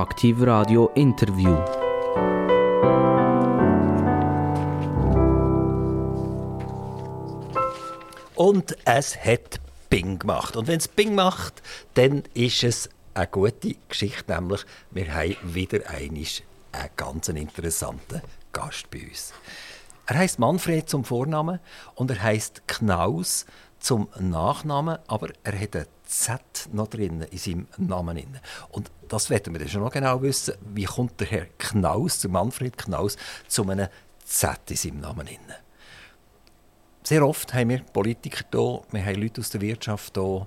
Aktiv Radio Interview. Und es hat Bing gemacht. Und wenn es Bing macht, dann ist es eine gute Geschichte, nämlich wir haben wieder einen ganz interessanten Gast bei uns. Er heißt Manfred zum Vornamen und er heißt Knaus zum Nachnamen, aber er hat ein Z noch drin in seinem Namen. Und das werden wir schon noch genau wissen. Wie kommt der Herr Knaus, der Manfred Knaus, zu einem Z in seinem Namen? Sehr oft haben wir Politiker hier, wir haben Leute aus der Wirtschaft hier,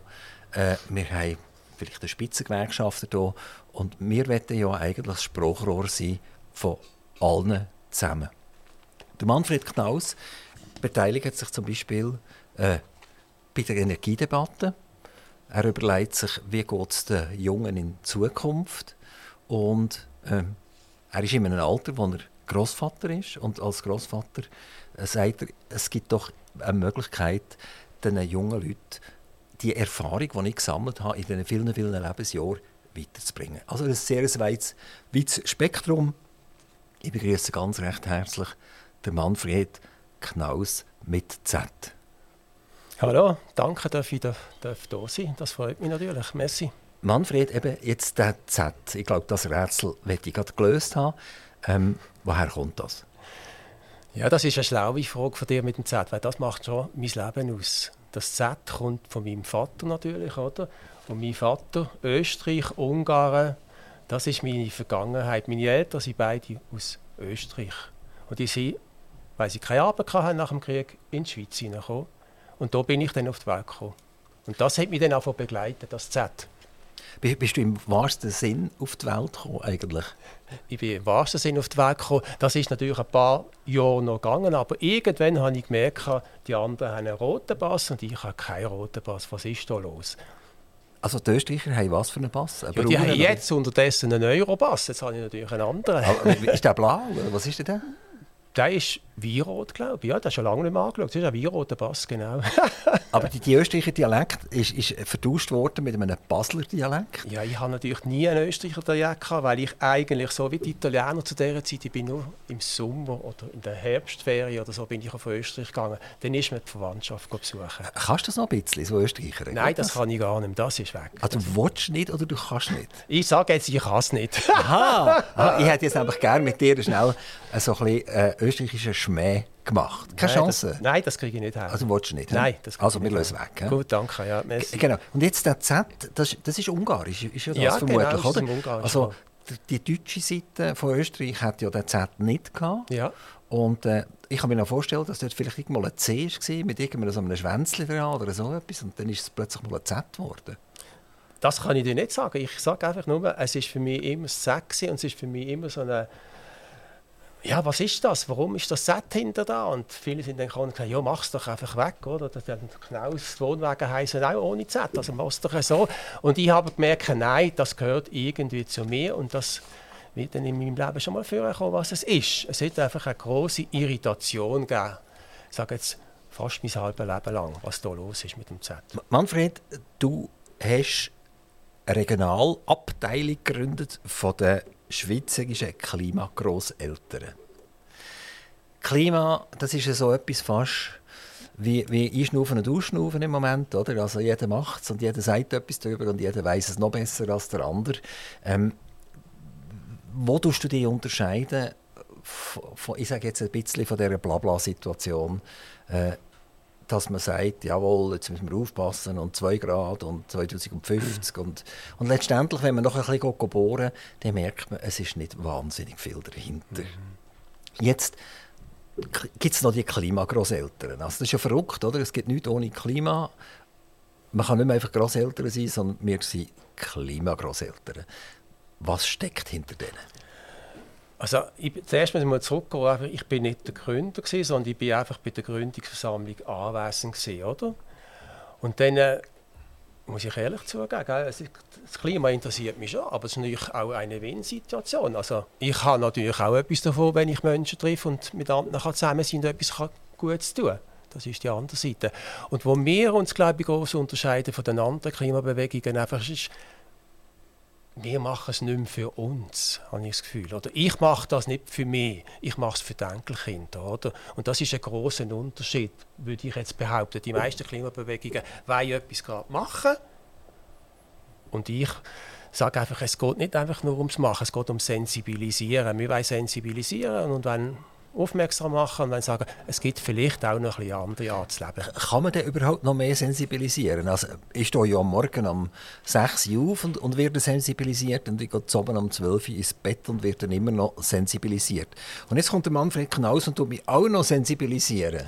äh, wir haben vielleicht einen Spitzengewerkschafter hier und wir wollen ja eigentlich das Sprachrohr sein von allen zusammen. Der Manfred Knaus beteiligt sich zum Beispiel äh, bei der Energiedebatte. Er überlegt sich, wie geht es den Jungen in Zukunft. Und äh, er ist in einem Alter, wo er Großvater ist. Und als Großvater äh, sagt er, es gibt doch eine Möglichkeit, den jungen Leuten die Erfahrung, die ich gesammelt habe in diesen vielen, vielen Lebensjahren, weiterzubringen. Also ein sehr weites, weites Spektrum. Ich begrüße ganz recht herzlich den Manfred Knaus mit Z. Hallo, danke, dass ich da, darf da sein Das freut mich natürlich. Merci. Manfred, eben jetzt der Z. Ich glaube, das Rätsel werde ich gerade gelöst haben. Ähm, woher kommt das? Ja, das ist eine schlaue Frage von dir mit dem Z, weil das macht schon mein Leben aus. Das Z kommt von meinem Vater natürlich, oder? Und mein Vater, Österreich, Ungarn, das ist meine Vergangenheit. Meine Eltern sind beide aus Österreich. Und die sind, weil sie keine Arbeit hatten nach dem Krieg, in die Schweiz hineingekommen. Und da bin ich dann auf die Welt gekommen. Und das hat mich dann auch begleitet, das Z. Bist du im wahrsten Sinn auf die Welt gekommen eigentlich? Ich bin im wahrsten Sinn auf die Welt gekommen. Das ist natürlich ein paar Jahre noch gegangen, aber irgendwann habe ich gemerkt, die anderen haben einen roten Pass und ich habe keinen roten Pass. Was ist da los? Also die Österreicher haben was für einen Pass? Ja, die haben jetzt unterdessen einen Europass. Jetzt habe ich natürlich einen anderen. Aber ist der blau? Was ist der? Der ist Weinrot, glaube ich. Ja, der ist schon lange nicht mehr angeschaut. Das ist ein Weinroter Bass, genau. Aber die, die Österreicher Dialekt ist, ist vertauscht worden mit einem Basler Dialekt? Ja, ich habe natürlich nie einen Österreicher Dialekt gehabt, weil ich eigentlich so wie die Italiener zu dieser Zeit, ich bin nur im Sommer oder in der Herbstferien oder so bin ich auf Österreich gegangen. Dann ist man die Verwandtschaft besuchen. Kannst du das noch ein bisschen, so Österreicher? Nein, das, das kann ich gar nicht. Das ist weg. Also du willst nicht oder du kannst nicht? Ich sage jetzt, ich kann es nicht. Aha. Aha. Ich hätte jetzt einfach gerne mit dir schnell so ein bisschen äh, österreichischen Schmäh gemacht. Keine nein, Chance. Das, nein, das kriege ich nicht her. Also willst du nicht? Nein, das Also wir lösen weg. He? Gut, danke. Ja, merci. Genau. Und jetzt der Z, das, das ist ungarisch, ist ja das ja, vermutlich, genau, oder? Ungarisch, also die, die deutsche Seite von Österreich hat ja den Z nicht gehabt. Ja. Und äh, ich kann mir noch vorstellen, dass dort vielleicht mal ein C war mit irgendeinem so einem Schwänzchen dran oder so etwas und dann ist es plötzlich mal ein Z geworden. Das kann ich dir nicht sagen. Ich sage einfach nur, es ist für mich immer Z und es ist für mich immer so eine ja, was ist das? Warum ist das Set hinter da? Und viele sind dann gekommen und gesagt, ja, mach es doch einfach weg, oder? Das Knaus Wohnwagen heißen auch ohne Z, also mach es doch so. Und ich habe gemerkt, nein, das gehört irgendwie zu mir und das wird dann in meinem Leben schon mal vorkommen, was es ist. Es hat einfach eine große Irritation gegeben. Ich sage jetzt fast mein halbes Leben lang, was da los ist mit dem Z. Manfred, du hast eine Regionalabteilung gegründet von der schweizerischen Klimagrosseltern. Klima, das ist so etwas fast wie, wie Einschnaufen und Ausschnaufen im Moment. Oder? Also jeder macht es und jeder sagt etwas darüber und jeder weiß es noch besser als der andere. Ähm, wo tust du dich unterscheiden von, ich sage jetzt ein bisschen von dieser Blabla-Situation, äh, dass man sagt, jawohl, jetzt müssen wir aufpassen und 2 Grad und 2050 und, und letztendlich, wenn man noch ein bisschen bohren dann merkt man, es ist nicht wahnsinnig viel dahinter. Mhm. Jetzt gibt es noch die Klimagrosseltern. Also das ist ja verrückt, oder? Es gibt nichts ohne Klima. Man kann nicht mehr einfach Grosseltern sein, sondern wir sind Klimagrosseltern. Was steckt hinter denen? Also, ich, zuerst müssen wir zurückgehen. Ich bin nicht der Gründer, gewesen, sondern ich bin einfach bei der Gründungsversammlung anwesend. Gewesen, oder? Und dann äh, muss ich ehrlich zugeben, das Klima interessiert mich schon, aber es ist natürlich auch eine Win-Situation. Also, ich habe natürlich auch etwas davon, wenn ich Menschen treffe und mit anderen zusammen sind und etwas Gutes tun Das ist die andere Seite. Und wo wir uns, glaube ich, groß unterscheiden von den anderen Klimabewegungen, einfach ist, wir machen es nicht mehr für uns, habe ich das Gefühl. Oder ich mache das nicht für mich, ich mache es für die Enkelkinder. Oder? Und das ist ein großer Unterschied, würde ich jetzt behaupten. Die meisten Klimabewegungen wollen etwas gerade machen. Und ich sage einfach, es geht nicht einfach nur ums Machen, es geht um Sensibilisieren. Wir wollen sensibilisieren und wenn aufmerksam machen und dann sagen, es gibt vielleicht auch noch ein bisschen andere Art zu leben. Kann man denn überhaupt noch mehr sensibilisieren? Also ich stehe ja am Morgen um 6 Uhr auf und, und werde sensibilisiert und ich gehe oben um 12 Uhr ins Bett und werde dann immer noch sensibilisiert. Und jetzt kommt der Manfred Knaus und tut mich auch noch sensibilisieren.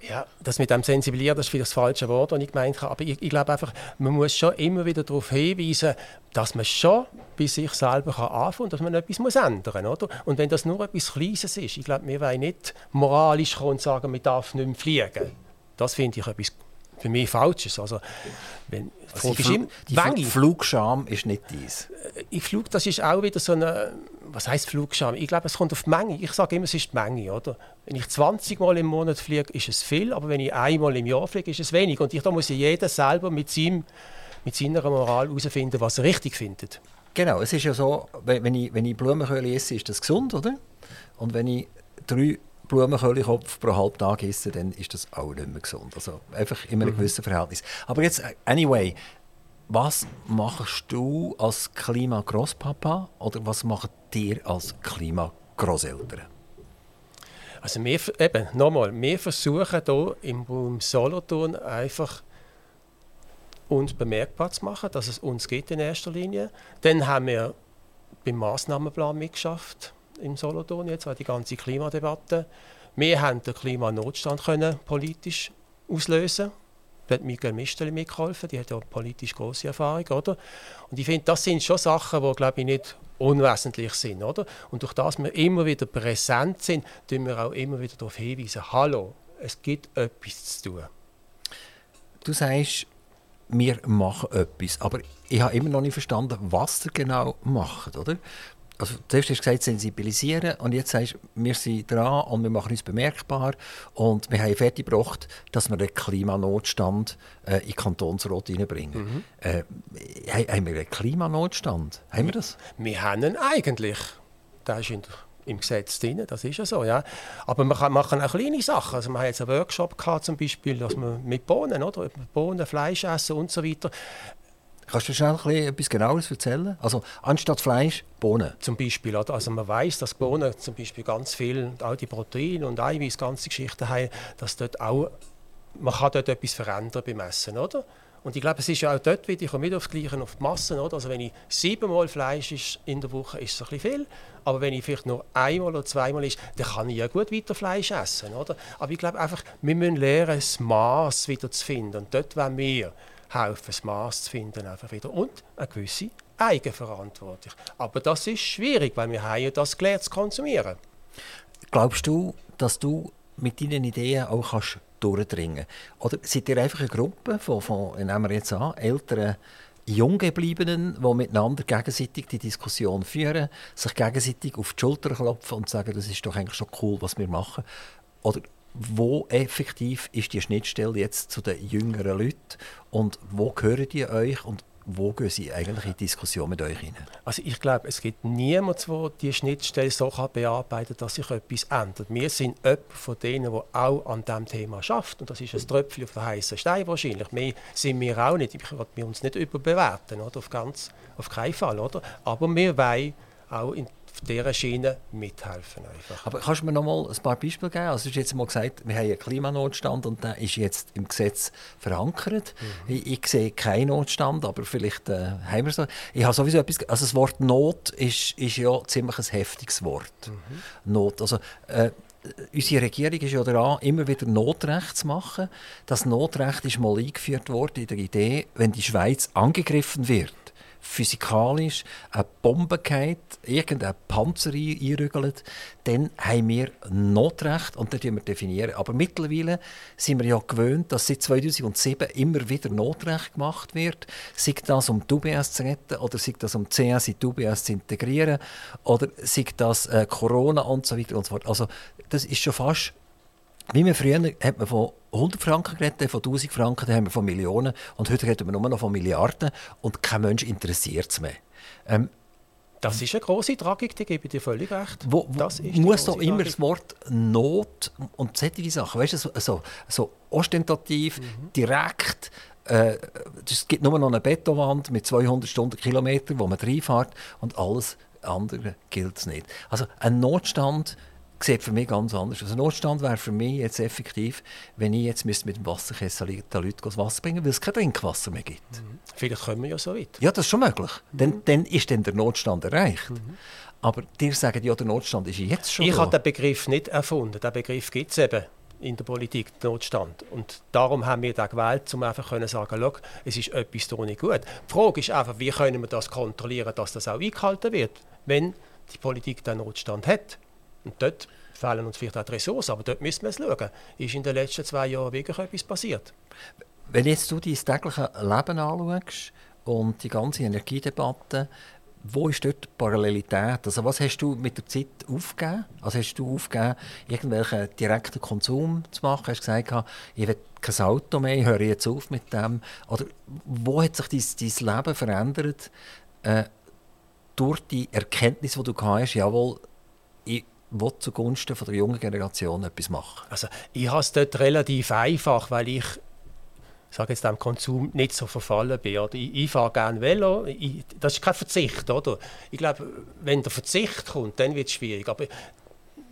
Ja, das mit dem Sensibilieren, das ist vielleicht das falsche Wort, das ich gemeint habe. Aber ich, ich glaube einfach, man muss schon immer wieder darauf hinweisen, dass man schon bei sich selber kann anfangen kann, dass man etwas muss ändern muss. Oder? Und wenn das nur etwas Kleines ist, ich glaube, wir wollen nicht moralisch kommen und sagen, man darf nicht mehr fliegen. Das finde ich etwas für mich Falsches. Also, wenn, also die, Fl die Fl Flugscham ist nicht dies. Äh, ich Flug, das ist auch wieder so eine, was heißt Flugscham? Ich glaube, es kommt auf die Menge. Ich sage immer, es ist die Menge, oder? Wenn ich 20 Mal im Monat fliege, ist es viel, aber wenn ich einmal im Jahr fliege, ist es wenig. Und ich, da muss jeder selber mit, seinem, mit seiner Moral herausfinden, was er richtig findet. Genau, es ist ja so, wenn ich, wenn ich Blumenköhle esse, ist das gesund, oder? Und wenn ich drei Blumenköhlikopf pro halben Tag essen, dann ist das auch nicht mehr gesund. Also einfach immer ein mhm. gewisses Verhältnis. Aber jetzt, anyway, was machst du als Klima-Grosspapa oder was macht dir als Klima-Grosseltern? Also wir, eben, nochmal, wir versuchen hier im Raum Solothurn einfach uns bemerkbar zu machen, dass es uns geht in erster Linie. Dann haben wir beim Massnahmenplan mitgeschafft im Solothurn jetzt, die ganze Klimadebatte. Wir haben den Klimanotstand können politisch auslösen. Da hat Miguel Misteli mitgeholfen, die hat ja politisch große Erfahrung, oder? Und ich finde, das sind schon Sachen, die, glaube ich, nicht unwesentlich sind, oder? Und durch das wir immer wieder präsent sind, tun wir auch immer wieder darauf hinweisen, hallo, es gibt etwas zu tun. Du sagst, wir machen etwas, aber ich habe immer noch nicht verstanden, was ihr genau macht, oder? Also zuerst hast du gesagt, sensibilisieren und jetzt sagst du, wir sind dran und wir machen uns bemerkbar und wir haben fertiggebracht, dass wir den Klimanotstand äh, in den Kantonsrat reinbringen. Mhm. Äh, haben wir einen Klimanotstand? Haben wir das? Wir haben ihn eigentlich. Der ist in im Gesetz drin, das ist ja so, ja. Aber man kann, machen auch kleine Sachen. Also man hat jetzt einen Workshop gehabt, zum Beispiel, dass man mit Bohnen, oder? Bohnen, Fleisch essen und so weiter. Kannst du schnell etwas genaueres erzählen? Also anstatt Fleisch, Bohnen? Zum Beispiel. Also man weiß, dass Bohnen zum Beispiel ganz viel, auch die Proteine und Eiweiß, ganze Geschichten haben, dass dort auch, man kann dort etwas verändern beim Essen, oder? Und ich glaube, es ist ja auch dort wieder, ich komme wieder aufs Gleiche, auf die Massen, oder? Also wenn ich siebenmal Fleisch ist in der Woche, ist es ein bisschen viel. Aber wenn ich vielleicht nur einmal oder zweimal ist, dann kann ich ja gut weiter Fleisch essen, oder? Aber ich glaube einfach, wir müssen lernen, das Maß wieder zu finden. Und dort wollen wir helfen, das Maß zu finden einfach wieder. Und eine gewisse Eigenverantwortung. Aber das ist schwierig, weil wir haben ja das gelernt zu konsumieren. Glaubst du, dass du mit deinen Ideen auch kannst durchdringen Oder seid ihr einfach eine Gruppe von, von nehmen wir jetzt an, älteren Junggebliebenen, die miteinander gegenseitig die Diskussion führen, sich gegenseitig auf die Schulter klopfen und sagen, das ist doch eigentlich schon cool, was wir machen? Oder wo effektiv ist die Schnittstelle jetzt zu den jüngeren Leuten und wo gehören die euch und wo gehen Sie eigentlich in Diskussion mit euch hinein? Also ich glaube, es gibt niemanden, der die Schnittstelle so bearbeiten kann, dass sich etwas ändert. Wir sind jemand von denen, der auch an diesem Thema schafft. Und das ist ein Tröpfchen auf den heißen Stein wahrscheinlich. Mehr sind wir auch nicht. Ich will uns nicht überbewerten, oder? Auf, ganz, auf keinen Fall. Oder? Aber wir wollen auch in auf dieser Schiene mithelfen. Einfach. Aber kannst du mir noch mal ein paar Beispiele geben? Also, du hast jetzt mal gesagt, wir haben einen Klimanotstand und der ist jetzt im Gesetz verankert. Mhm. Ich, ich, sehe keinen Notstand, aber vielleicht äh, haben wir so. Ich habe sowieso etwas. Also, das Wort Not ist, ist ja ziemlich ein heftiges Wort. Mhm. Not. Also, äh, unsere Regierung ist ja daran, immer wieder Notrecht zu machen. Das Notrecht ist mal eingeführt worden in der Idee, wenn die Schweiz angegriffen wird physikalisch eine Bombe geht, irgendein Panzer einrügelt, dann haben wir Notrecht und dann wir definieren. Aber mittlerweile sind wir ja gewöhnt, dass seit 2007 immer wieder Notrecht gemacht wird. Sei das, um die UBS zu retten oder sei das, um die CS in die UBS zu integrieren oder sei das äh, Corona und so weiter und so fort. Also das ist schon fast wie man früher hat man von 100 Franken geredet, von 1000 Franken, dann haben wir von Millionen und heute reden wir nur noch von Milliarden und kein Mensch interessiert es mehr. Ähm, das ist eine große Tragik, da gebe ich dir völlig recht. Wo, das muss doch immer das Wort Not und solche Sachen, weißt du, so, so, so ostentativ, mhm. direkt. Äh, es gibt nur noch eine Betonwand mit 200 Stundenkilometern, wo man reinfährt und alles andere gilt es nicht. Also ein Notstand sieht für mich ganz anders. Also Notstand wäre für mich jetzt effektiv, wenn ich jetzt mit dem Wasserkessel den Leuten das Wasser bringen weil es kein Trinkwasser mehr gibt. Mhm. Vielleicht kommen wir ja so weit. Ja, das ist schon möglich. Mhm. Dann, dann ist dann der Notstand erreicht. Mhm. Aber dir sagen ja, der Notstand ist jetzt schon Ich habe den Begriff nicht erfunden. Den Begriff gibt es eben in der Politik, Notstand. Und darum haben wir den gewählt, um einfach zu sagen, es ist etwas da nicht gut. Die Frage ist einfach, wie können wir das kontrollieren, dass das auch eingehalten wird, wenn die Politik den Notstand hat. Und dort fehlen uns vielleicht auch die Ressourcen, aber dort müssen wir es schauen. Ist in den letzten zwei Jahren wirklich etwas passiert? Wenn jetzt du dein tägliches Leben anschaust und die ganze Energiedebatte, wo ist dort die Parallelität? Also was hast du mit der Zeit aufgegeben? Also hast du aufgegeben, irgendwelchen direkten Konsum zu machen? Hast du gesagt, ich will kein Auto mehr, ich höre jetzt auf mit dem? Oder wo hat sich dein, dein Leben verändert äh, durch die Erkenntnis, die du hast, jawohl, ich will zugunsten von der jungen Generation etwas machen? Also ich habe es dort relativ einfach, weil ich sage jetzt dem Konsum nicht so verfallen bin. Oder? Ich, ich fahre gerne Velo, ich, das ist kein Verzicht. Oder? Ich glaube, wenn der Verzicht kommt, dann wird es schwierig. Aber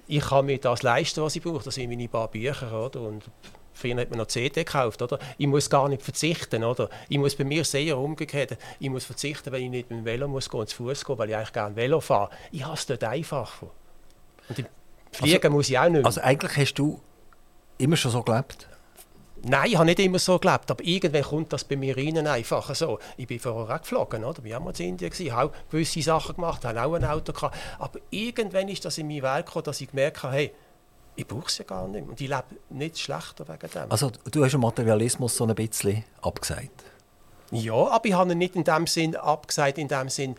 ich kann mir das leisten, was ich brauche. Das sind meine paar Bücher. Oder? Und Früher hat man noch CD gekauft, oder? Ich muss gar nicht verzichten, oder? Ich muss bei mir sehr umgekehrt, ich muss verzichten, wenn ich nicht mit dem Velo muss gehen, zu Fuß gehen, weil ich eigentlich gerne Velo fahre. Ich habe es dort einfacher. Und Fliegen also, muss ich auch nicht mehr. Also eigentlich hast du immer schon so gelebt? Nein, ich habe nicht immer so gelebt, aber irgendwann kommt das bei mir rein einfach so. Ich bin vorher auch geflogen, oder? Ich war mal in Indien, habe auch gewisse Sachen gemacht, habe auch ein Auto gehabt. Aber irgendwann ist das in meine Welt gekommen, dass ich gemerkt habe, hey, ich brauche es ja gar nicht mehr. Und ich lebe nicht schlechter wegen dem. Also du hast den Materialismus so ein bisschen abgesagt? Ja, aber ich habe ihn nicht in dem Sinn abgesagt, in dem Sinn,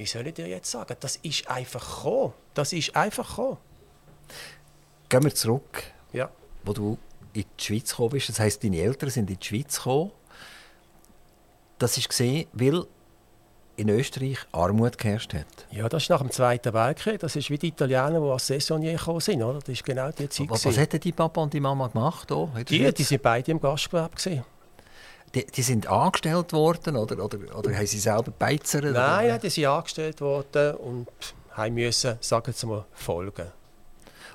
wie soll ich dir jetzt sagen, das ist einfach gekommen. Das ist einfach gekommen. Gehen wir zurück, ja. wo du in die Schweiz gekommen bist. Das heisst, deine Eltern sind in die Schweiz gekommen. Das ist gesehen, weil in Österreich Armut geherrscht hat. Ja, das ist nach dem Zweiten Weltkrieg. Das ist wie die Italiener, die als Saisonier gekommen sind. Oder? Das ist genau die Zeit. Was, was hätten die Papa und die Mama gemacht? Oh, die, die sind beide im Gastgewerbe. Gewesen. Die, die, sind angestellt worden oder, oder, oder haben sie selber beizert? Nein, nein, die sind angestellt worden und haben müssen, sagen wir mal, folgen.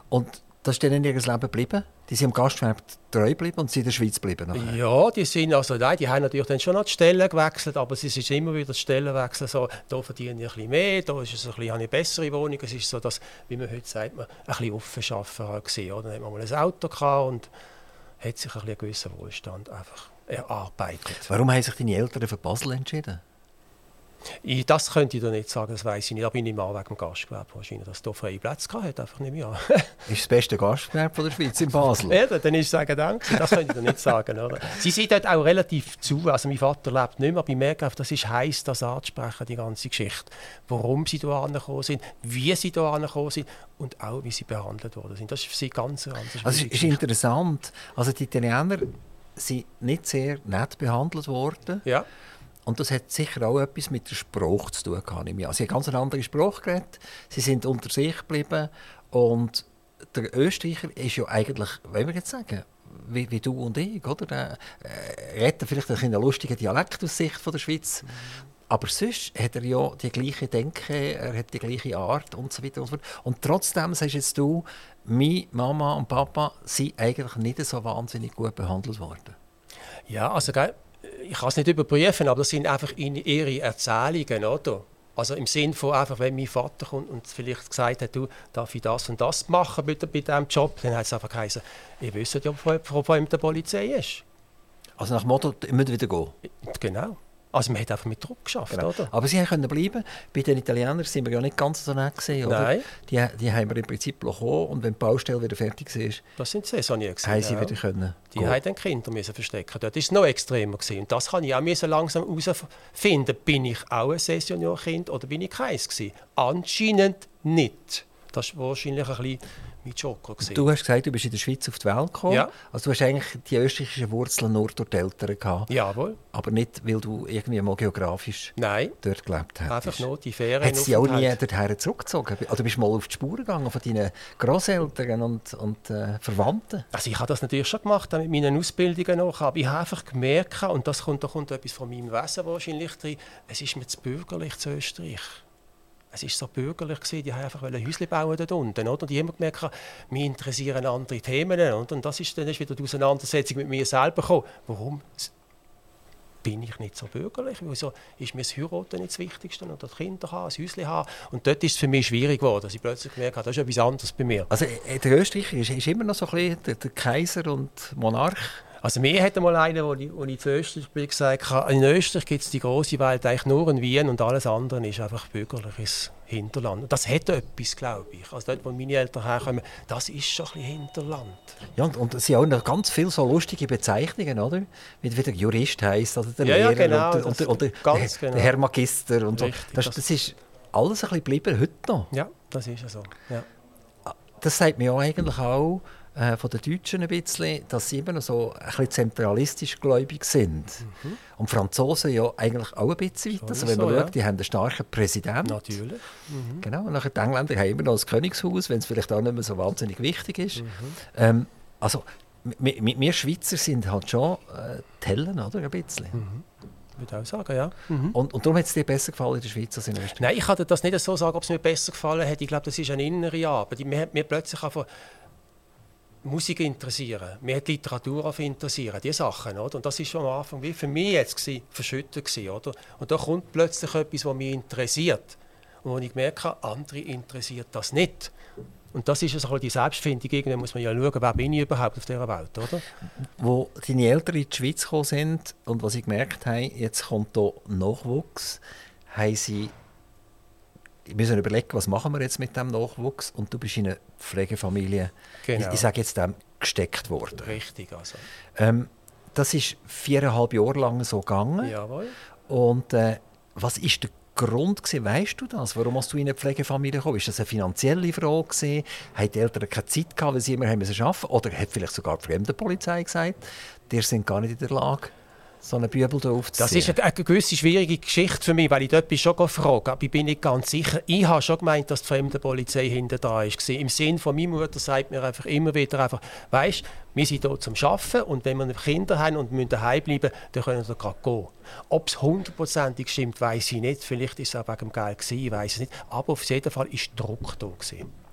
Und das ist dann in ihrem Leben geblieben? Die sind im Gastgewerbe treu geblieben und sind in der Schweiz geblieben? Nachher. Ja, die sind also, nein, die haben natürlich dann schon noch die Stellen gewechselt, aber es ist immer wieder die Stellenwechsel so, da verdiene ich ein bisschen mehr, da ist es ein bisschen, eine bessere Wohnung. Es ist so, dass, wie man heute sagt, man ein bisschen offen arbeiten halt gesehen. Oder? Dann hat man mal ein Auto gehabt und hat sich ein bisschen einen gewissen Wohlstand einfach erarbeitet. Warum haben sich deine Eltern für Basel entschieden? Ich, das könnte ich dir nicht sagen, das weiß ich nicht. Da bin ich mal wegen dem Gastgewerbe wahrscheinlich, dass es hier freie Plätze hatte, einfach nicht mehr. ist das beste Gastgewerbe der Schweiz in Basel? ja, dann ist es sagen, danke. Das könnte ich dir nicht sagen. Oder? Sie sind dort auch relativ zu. Also mein Vater lebt nicht mehr, aber ich merke einfach, das ist heiß, das anzusprechen, die ganze Geschichte. Warum sie hier angekommen sind, wie sie hier angekommen sind und auch, wie sie behandelt worden sind. Das ist für sie ganz, ganz Also es ist interessant. Also die Italiener sind nicht sehr nett behandelt worden. Ja. Und das hat sicher auch etwas mit der Sprache zu tun. Ich Sie haben ganz eine andere Sprache geredet. Sie sind unter sich geblieben. Und der Österreicher ist ja eigentlich, wollen wir jetzt sagen, wie, wie du und ich, oder? Der äh, redet vielleicht ein einen lustigen Dialekt aus Sicht von der Schweiz. Mhm. Aber sonst hat er ja die gleiche Denke, er hat die gleiche Art und so weiter und so fort. Und trotzdem sagst jetzt du, meine Mama und Papa sind eigentlich nicht so wahnsinnig gut behandelt worden. Ja, also ich kann es nicht überprüfen, aber das sind einfach ihre Erzählungen, oder? Also im Sinn von einfach, wenn mein Vater kommt und vielleicht gesagt hat, du, darf ich das und das machen bei, bei diesem Job, dann hat es einfach geheißen, ich wüsste ja, von wem der Polizei ist. Also nach dem Motto, ich muss wieder gehen? Genau. Also man hat einfach mit Druck geschafft, genau. oder? Aber sie können bleiben. Bei den Italienern sind wir ja nicht ganz so nett gesehen, oder? Nein. Die, die haben wir im Prinzip bekommen und wenn die Baustelle wieder fertig war, das sind Saisonier gewesen, haben sie wieder können Die gehen. haben dann Kinder müssen verstecken. Dort war es noch extremer gewesen. Und das kann ich auch müssen langsam herausfinden. Bin ich auch ein Saisonierkind oder bin ich keins gewesen? Anscheinend nicht. Das ist wahrscheinlich ein bisschen mein Joker. Gewesen. Du hast gesagt, du bist in der Schweiz auf die Welt gekommen. Ja. Also du hast eigentlich die österreichischen Wurzeln nur durch die Eltern gehabt. Jawohl. Aber nicht, weil du irgendwie mal geografisch Nein, dort gelebt hast. einfach nur die Ferien. Hat sie auch nie dorthin zurückgezogen? Oder bist du mal auf die Spuren gegangen von deinen Grosseltern und, und äh, Verwandten? Also ich habe das natürlich schon gemacht mit meinen Ausbildungen noch, aber ich habe einfach gemerkt, und das kommt, da kommt etwas von meinem Wesen wahrscheinlich drin, es ist mir zu bürgerlich zu Österreich. Es war so bürgerlich, gewesen, die wollten einfach ein Häuschen bauen dort unten. Oder? Und ich habe immer gemerkt, mich interessieren andere Themen. Und das ist dann ist wieder die Auseinandersetzung mit mir selber gekommen. Warum bin ich nicht so bürgerlich? Wieso ist mir das Heiraten nicht das Wichtigste? Oder Kinder haben, das Häuschen haben? Und dort ist es für mich schwierig geworden, dass ich plötzlich gemerkt habe, das ist etwas anderes bei mir. Also äh, der Österreicher ist, ist immer noch so ein bisschen der, der Kaiser und Monarch. Also mir hat mal einer, wo ich, wo ich zu Österreich bin, gesagt, in Österreich gibt es die große Welt eigentlich nur in Wien und alles andere ist einfach bürgerliches Hinterland. Und das hat etwas, glaube ich. Also dort, wo meine Eltern herkommen, das ist schon ein bisschen Hinterland. Ja, und, und es sind auch noch ganz viele so lustige Bezeichnungen, oder? Wie der Jurist heisst, oder der Ja, ja, Lehrer genau, und, der- und, der- und der, der, genau. Herr Magister und so. Richtig, Das, das- das ist alles ein bisschen geblieben, heute noch. Ja, das ist ja so. Ja. Das sagt mir ja eigentlich auch äh, von den Deutschen ein bisschen, dass sie immer noch so ein bisschen zentralistisch gläubig sind. Und Franzosen ja eigentlich auch ein bisschen weiter. Also wenn man Mhm. so, schaut, ja. die haben einen starken Präsidenten. Natürlich. Genau, und nachher die Engländer haben immer noch das Königshaus, wenn es vielleicht auch nicht mehr so wahnsinnig wichtig ist. Mhm. Ähm, also, wir Schweizer sind halt schon äh, Tellen, oder? Ein bisschen. Mhm. Ich würde auch sagen, ja. Und, und darum hat es dir besser gefallen in der Schweiz als in Österreich? Nein, ich kann das nicht so sagen, ob es mir besser gefallen hat. Ich glaube, das ist eine innere Arbeit. Mir hat mir plötzlich einfach Musik interessieren, mir hat Literatur auf interessieren, diese Sachen, oder? Und das schon am Anfang wie für mich jetzt gewesen, verschüttet gewesen, oder? Und da kommt plötzlich etwas, was mich interessiert und wo ich gemerkt habe, andere interessiert das nicht. Und das ist ja so ein bisschen die Selbstfindung. Irgendwann muss man ja schauen, wer bin ich überhaupt auf dieser Welt, oder? Wo deine Eltern in die Schweiz gekommen sind und was sie gemerkt haben, jetzt kommt hier Nachwuchs, haben sie die müssen überlegen, was machen wir jetzt mit dem Nachwuchs und du bist in eine Pflegefamilie, Genau. ich, ich sage jetzt dem, gesteckt worden. Richtig, also. Ähm, das ist viereinhalb Jahre lang so gegangen. Jawohl. Und äh, was ist der Grund gewesen? Weißt du das? Warum hast du in eine Pflegefamilie gekommen? Ist das eine finanzielle Frage gewesen? Haben die Eltern keine Zeit gehabt, weil sie immer haben müssen arbeiten? Oder hat vielleicht sogar die Fremdenpolizei gesagt, die sind gar nicht in der Lage, so einen Bübel aufzuziehen? Das ist eine, eine gewisse schwierige Geschichte für mich, weil ich dort bin schon gefragt aber ich bin nicht ganz sicher. Ich habe schon gemeint, dass die Fremdenpolizei hinter da ist. Im Sinn von meiner Mutter sagt mir einfach immer wieder einfach, weißt, wir sind hier zum Arbeiten und wenn wir Kinder haben und müssen daheim bleiben, dann können wir gerade gehen. Ob es hundertprozentig stimmt, weiß ich nicht. Vielleicht ist es auch wegen dem Geld gewesen, ich weiß es nicht. Aber auf jeden Fall ist Druck da gewesen.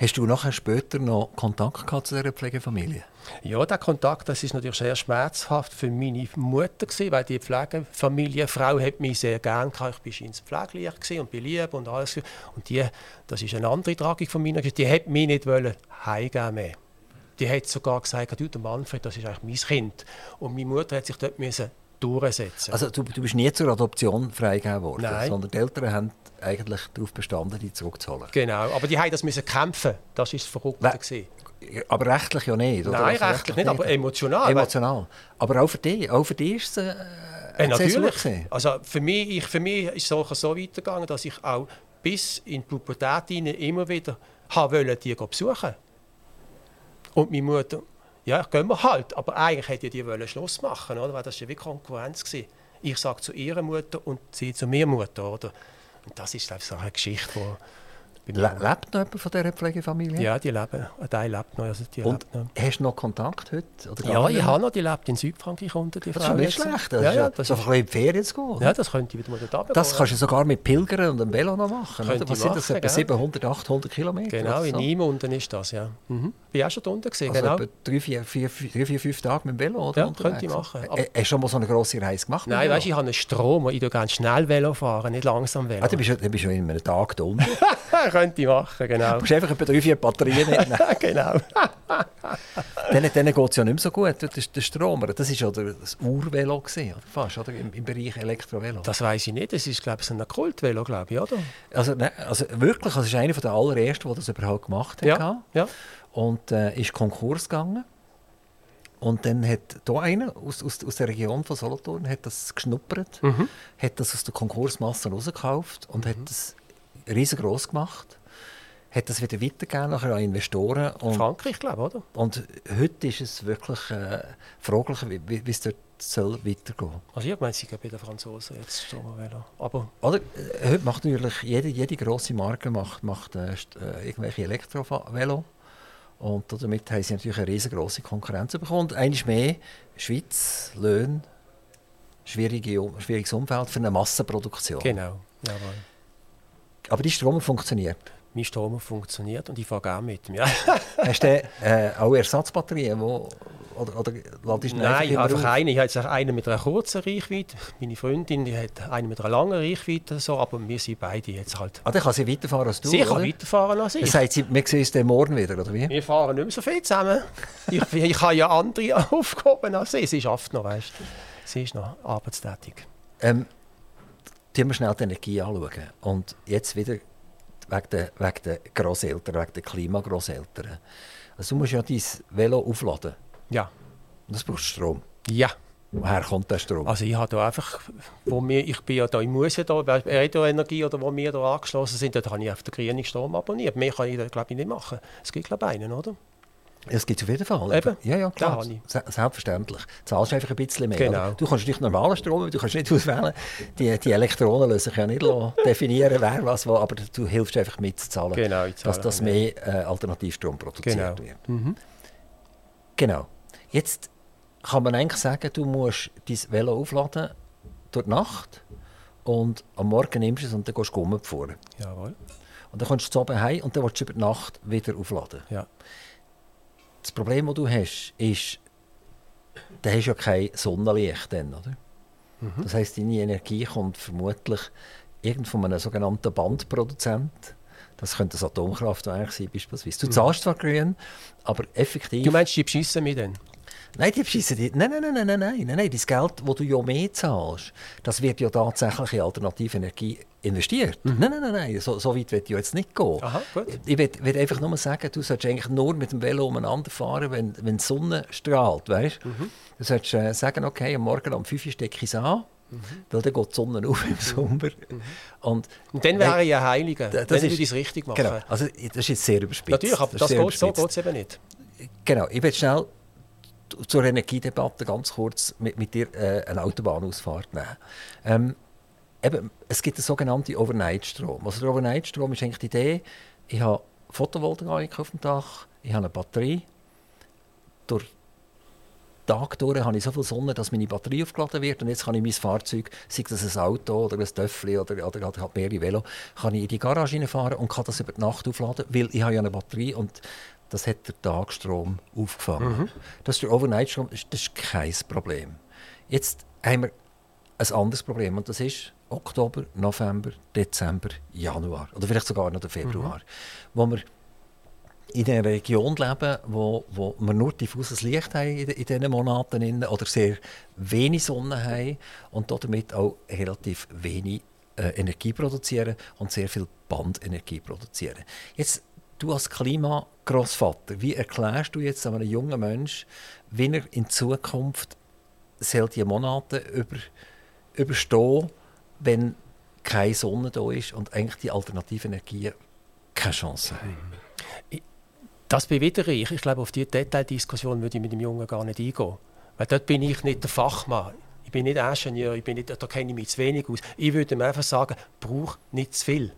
Hast du nachher später noch Kontakt gehabt zu dieser Pflegefamilie? Ja, der Kontakt, das ist natürlich sehr schmerzhaft für meine Mutter gewesen, weil die Pflegefamilienfrau hat mich sehr gern gehabt. Ich war ins Pflegeleich gewesen und bin lieb und alles. Und die, das ist eine andere Tragik von meiner Geschichte, die hat mich nicht wollen heimgeben mehr. Die hat sogar gesagt, du, der Manfred, das ist eigentlich mein Kind. Und meine Mutter hat sich dort müssen durchsetzen. Also du, du bist nie zur Adoption freigegeben worden, Nein. sondern die Eltern haben eigentlich darauf bestanden, die zurückzuholen. genau, aber die haben das müssen kämpfen. Das ist We- gewesen. Aber rechtlich ja nicht, oder? Nein, Also rechtlich nicht, aber emotional. Emotional. Aber auch für dich, auch für dich ist es äh, Zäsur natürlich. Also für mich, ich, für mich ist es so weitergegangen, dass ich auch bis in die Pubertät immer wieder haben wollte, die besuchen. Und meine Mutter, ja, gehen wir halt. Aber eigentlich hätte die wollen Schluss machen, oder? Weil das war ja wie Konkurrenz. Gewesen. Ich sage zu ihrer Mutter und sie zu mir Mutter, oder? Und das ist ich, so eine Geschichte, wo bei Le lebt noch jemand von dieser Pflegefamilie? ja, die leben, ein Teil lebt noch. Also die Und noch. hast du noch Kontakt heute? Oder Ja, ich habe noch, die lebt in Südfrankreich unter die Das ist schon nicht schlecht. Das ja, ist ja, das so ist, ein bisschen in die Ferien zu gehen. ja, das könnte ich wieder mal dort Das kannst du sogar mit Pilgern und einem Velo noch machen. Könnte? Was sind das? machen, Etwa gell? 700, 800 Kilometer? Genau, oder in so? Niemunden ist das, ja. Mhm. Bin auch schon da unten gesehen, Also genau. etwa drei, vier, vier, vier, vier, fünf Tage mit dem Velo, oder? Ja, unterwegs? könnte ich machen. Aber- Hast du schon mal so eine grosse Reise gemacht? Nein, weißt du, ich habe einen Strom, ich tue gerne schnell Velo fahren, nicht langsam Velo. Ah, du bist, ja- du bist schon in einem Tag da unten. könnte ich machen, genau. Du musst einfach etwa drei, vier Batterien mitnehmen. genau. denen denen geht es ja nicht mehr so gut, das ist der Strom. Das war ja das Urvelo, gewesen, oder? fast, oder? Im, im Bereich Elektrovelo. Das weiß ich nicht, das ist, glaube ich, ein Kultvelo, glaube ich, oder? Also, nein, also wirklich, es ist einer der allerersten, der das überhaupt gemacht hat. Ja, ja. Und äh, ist Konkurs gegangen. Und dann hat hier einer aus, aus, aus der Region von Solothurn hat das geschnuppert, Mhm. hat das aus der Konkursmasse rausgekauft und hat das riesengroß gemacht. hat das wieder weitergegeben nachher an Investoren. Und, Frankreich, glaube ich, oder? und heute ist es wirklich äh, fraglich, wie, wie es dort soll weitergehen Also ich meine, sie gehen bei den Franzosen jetzt Stromvelo. Aber Oder? Äh, Heute macht natürlich jede, jede grosse Marke macht, macht äh, äh, irgendwelche Elektrovelo. Und damit haben sie natürlich eine riesengroße Konkurrenz bekommen. Und eines mehr, Schweiz, Löhne, schwierige, schwieriges Umfeld für eine Massenproduktion. genau, jawohl. Aber die Strom funktioniert. Mein Strom funktioniert und ich fahre gerne mit ihm. Ja. Hast du äh, auch Ersatzbatterien, wo, oder, oder ladest du Nein, ich habe einfach auf? einen. Ich habe jetzt einen mit einer kurzen Reichweite. Meine Freundin die hat einen mit einer langen Reichweite. So, aber wir sind beide jetzt halt. Ah, dann kann sie weiterfahren als du, Sie kann oder? weiterfahren als Das ich. sagt sie, wir sehen uns dann morgen wieder, oder wie? Wir fahren nicht mehr so viel zusammen. Ich, ich habe ja andere Aufgaben als sie. Sie schafft noch, weißt du. Sie ist noch arbeitstätig. Ähm, tun wir schnell die Energie anschauen. Und jetzt wieder wegen der, wegen der Grosseltern, wegen der Klimagrosseltern. Also du musst ja dein Velo aufladen. Ja. Und das braucht Strom. Ja. Woher kommt der Strom? Also ich habe einfach, wo wir, ich bin ja da in Musen da, bei Energie oder wo wir da angeschlossen sind, da habe ich auf den grünen Strom abonniert. Mehr kann ich da glaube ich nicht machen. Es gibt glaube ich einen, oder? Es gibt auf jeden Fall. Eben. Ja, ja, klar. Se- Selbstverständlich. Du zahlst einfach ein bisschen mehr. Genau. oder? Du kannst nicht normalen Strom, du kannst nicht auswählen. Die, die Elektronen lassen sich ja nicht definieren, wer was wo, aber du hilfst einfach mitzuzahlen, Genau, dass das mehr. äh, Alternativstrom produziert Genau. wird. Mhm. Genau. Jetzt kann man eigentlich sagen, du musst dein Velo aufladen durch die Nacht und am Morgen nimmst du es und dann gehst du rumfahren. Jawohl. Und dann kommst du zu Abend heim und dann willst du über die Nacht wieder aufladen. Ja. Das Problem, das du hast, ist, du hast ja kein Sonnenlicht dann, oder? Mhm. Das heisst, deine Energie kommt vermutlich irgend von einem sogenannten Bandproduzent. Das könnte ein Atomkraftwerk sein, beispielsweise. Du zahlst zwar grün, aber effektiv... Mhm. Du meinst, die beschissen mich dann? Nein, die beschissen dich. Nein, nein, nein, nein, nein, nein, nein. Das Geld, das du ja mehr zahlst, das wird ja tatsächlich in alternative Energie investiert. Nein, nein, nein, nein. So, so weit will ich ja jetzt nicht gehen. Mhm. Aha, gut. Ich will, will einfach nur sagen, du solltest eigentlich nur mit dem Velo umeinander fahren, wenn, wenn die Sonne strahlt, weißt? Mhm. Du solltest äh, sagen, okay, am Morgen um 5 Uhr stecke ich es an, Mhm. weil dann geht die Sonne auf im Sommer. Und, Und dann wäre ich ein Heiliger, das wenn ist- ich es richtig mache. Genau, also das ist jetzt sehr überspitzt. Natürlich, aber das sehr geht, so geht es eben nicht. Genau, ich will schnell zur Energiedebatte ganz kurz mit, mit dir äh, eine Autobahnausfahrt nehmen. Ähm, eben, es gibt einen sogenannten Overnight-Strom. Also der Overnight-Strom ist eigentlich die Idee, ich habe Photovoltaik auf dem Dach, ich habe eine Batterie. Durch den Tag durch habe ich so viel Sonne, dass meine Batterie aufgeladen wird und jetzt kann ich mein Fahrzeug, sei das ein Auto oder ein Töffel oder, oder halt mehrere Velo, kann ich in die Garage reinfahren und kann das über die Nacht aufladen, weil ich habe ja eine Batterie und das hat der Tagstrom aufgefangen. Das ist der Overnight-Strom, das ist- kein Problem. Jetzt haben wir ein anderes Problem und das ist Oktober, November, Dezember, Januar oder vielleicht sogar noch der Februar, wo wir in einer Region leben, wo, wo wir nur diffuses Licht haben in, diesen Monaten oder sehr wenig Sonne haben und damit auch relativ wenig äh, Energie produzieren und sehr viel Bandenergie produzieren. Jetzt, du als Klimagrossvater, wie erklärst du jetzt einem jungen Menschen, wie er in Zukunft soll die Monate über, überstehen, wenn keine Sonne da ist und eigentlich die alternativen Energien keine Chance haben? Das bin wieder ich. Ich glaube, auf diese Detaildiskussion würde ich mit dem Jungen gar nicht eingehen. Weil dort bin ich nicht der Fachmann. Ich bin nicht Ingenieur, ich bin nicht, da kenne ich mich zu wenig aus. Ich würde ihm einfach sagen, brauch nicht zu viel.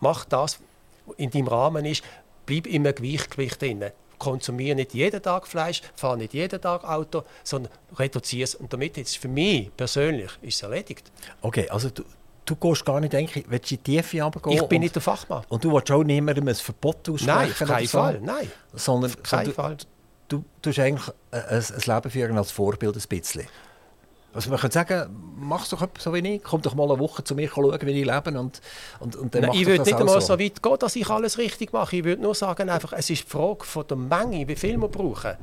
Mach das, was in deinem Rahmen ist, bleib im Gleichgewicht drin. Konsumiere nicht jeden Tag Fleisch, fahre nicht jeden Tag Auto, sondern reduziere es. Und damit ist für mich persönlich ist es erledigt. Okay, also du, du gehst gar nicht, denke ich, willst du in die Tiefe runtergehen? Ich bin und, nicht der Fachmann. Und du willst auch niemandem ein Verbot aussprechen? Nein, keinen so, Fall. Nein, Sondern, auf keinen sondern Fall. du, du hast eigentlich ein, ein ein Leben führen als Vorbild ein bisschen. Also man könnte sagen, mach es doch so wie ich, komm doch mal eine Woche zu mir schauen, wie ich lebe und, und, und dann Nein, mach ich würde nicht einmal so. so weit gehen, dass ich alles richtig mache. Ich würde nur sagen, einfach, es ist die Frage von der Menge, wie viel wir brauchen.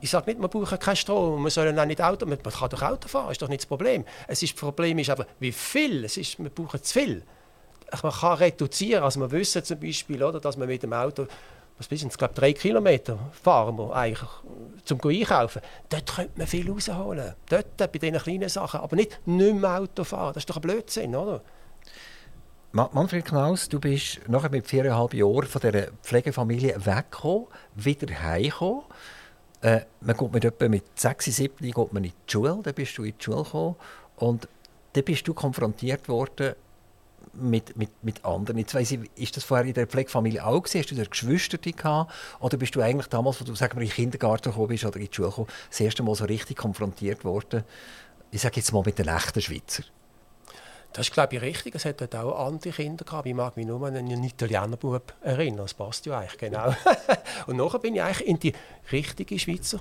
Ich sage nicht, wir brauchen keinen Strom, wir sollen auch nicht Auto, man kann doch Auto fahren, ist doch nicht das Problem. Es ist, das Problem ist aber, wie viel, es ist, wir brauchen zu viel. Man kann reduzieren, also wir wissen zum Beispiel, oder, dass man mit dem Auto, was sind es, glaube drei Kilometer fahren wir eigentlich zum Einkaufen. Dort könnte man viel rausholen, dort bei diesen kleinen Sachen, aber nicht nicht mehr Auto fahren, das ist doch ein Blödsinn, oder? Manfred Knaus, du bist nachher mit viereinhalb Jahren von dieser Pflegefamilie weggekommen, wieder heimgekommen. Äh, man kommt mit etwa mit 6, 7 geht man in die Schule, dann bist du in die Schule gekommen und dann bist du konfrontiert worden mit, mit, mit anderen. Jetzt weiss ich, ist das vorher in der Pflegefamilie auch gewesen? Hast du da Geschwister gehabt? Oder bist du eigentlich damals, als du sagen wir, in den Kindergarten gekommen bist oder in die Schule gekommen, das erste Mal so richtig konfrontiert worden, ich sage jetzt mal mit den echten Schweizer? Das ist, glaube ich, richtig. Es hat dort auch andere Kinder gehabt. Ich mag mich nur an einen Italienerbub erinnern. Das passt ja eigentlich, genau. und nachher bin ich eigentlich in die richtige Schweizer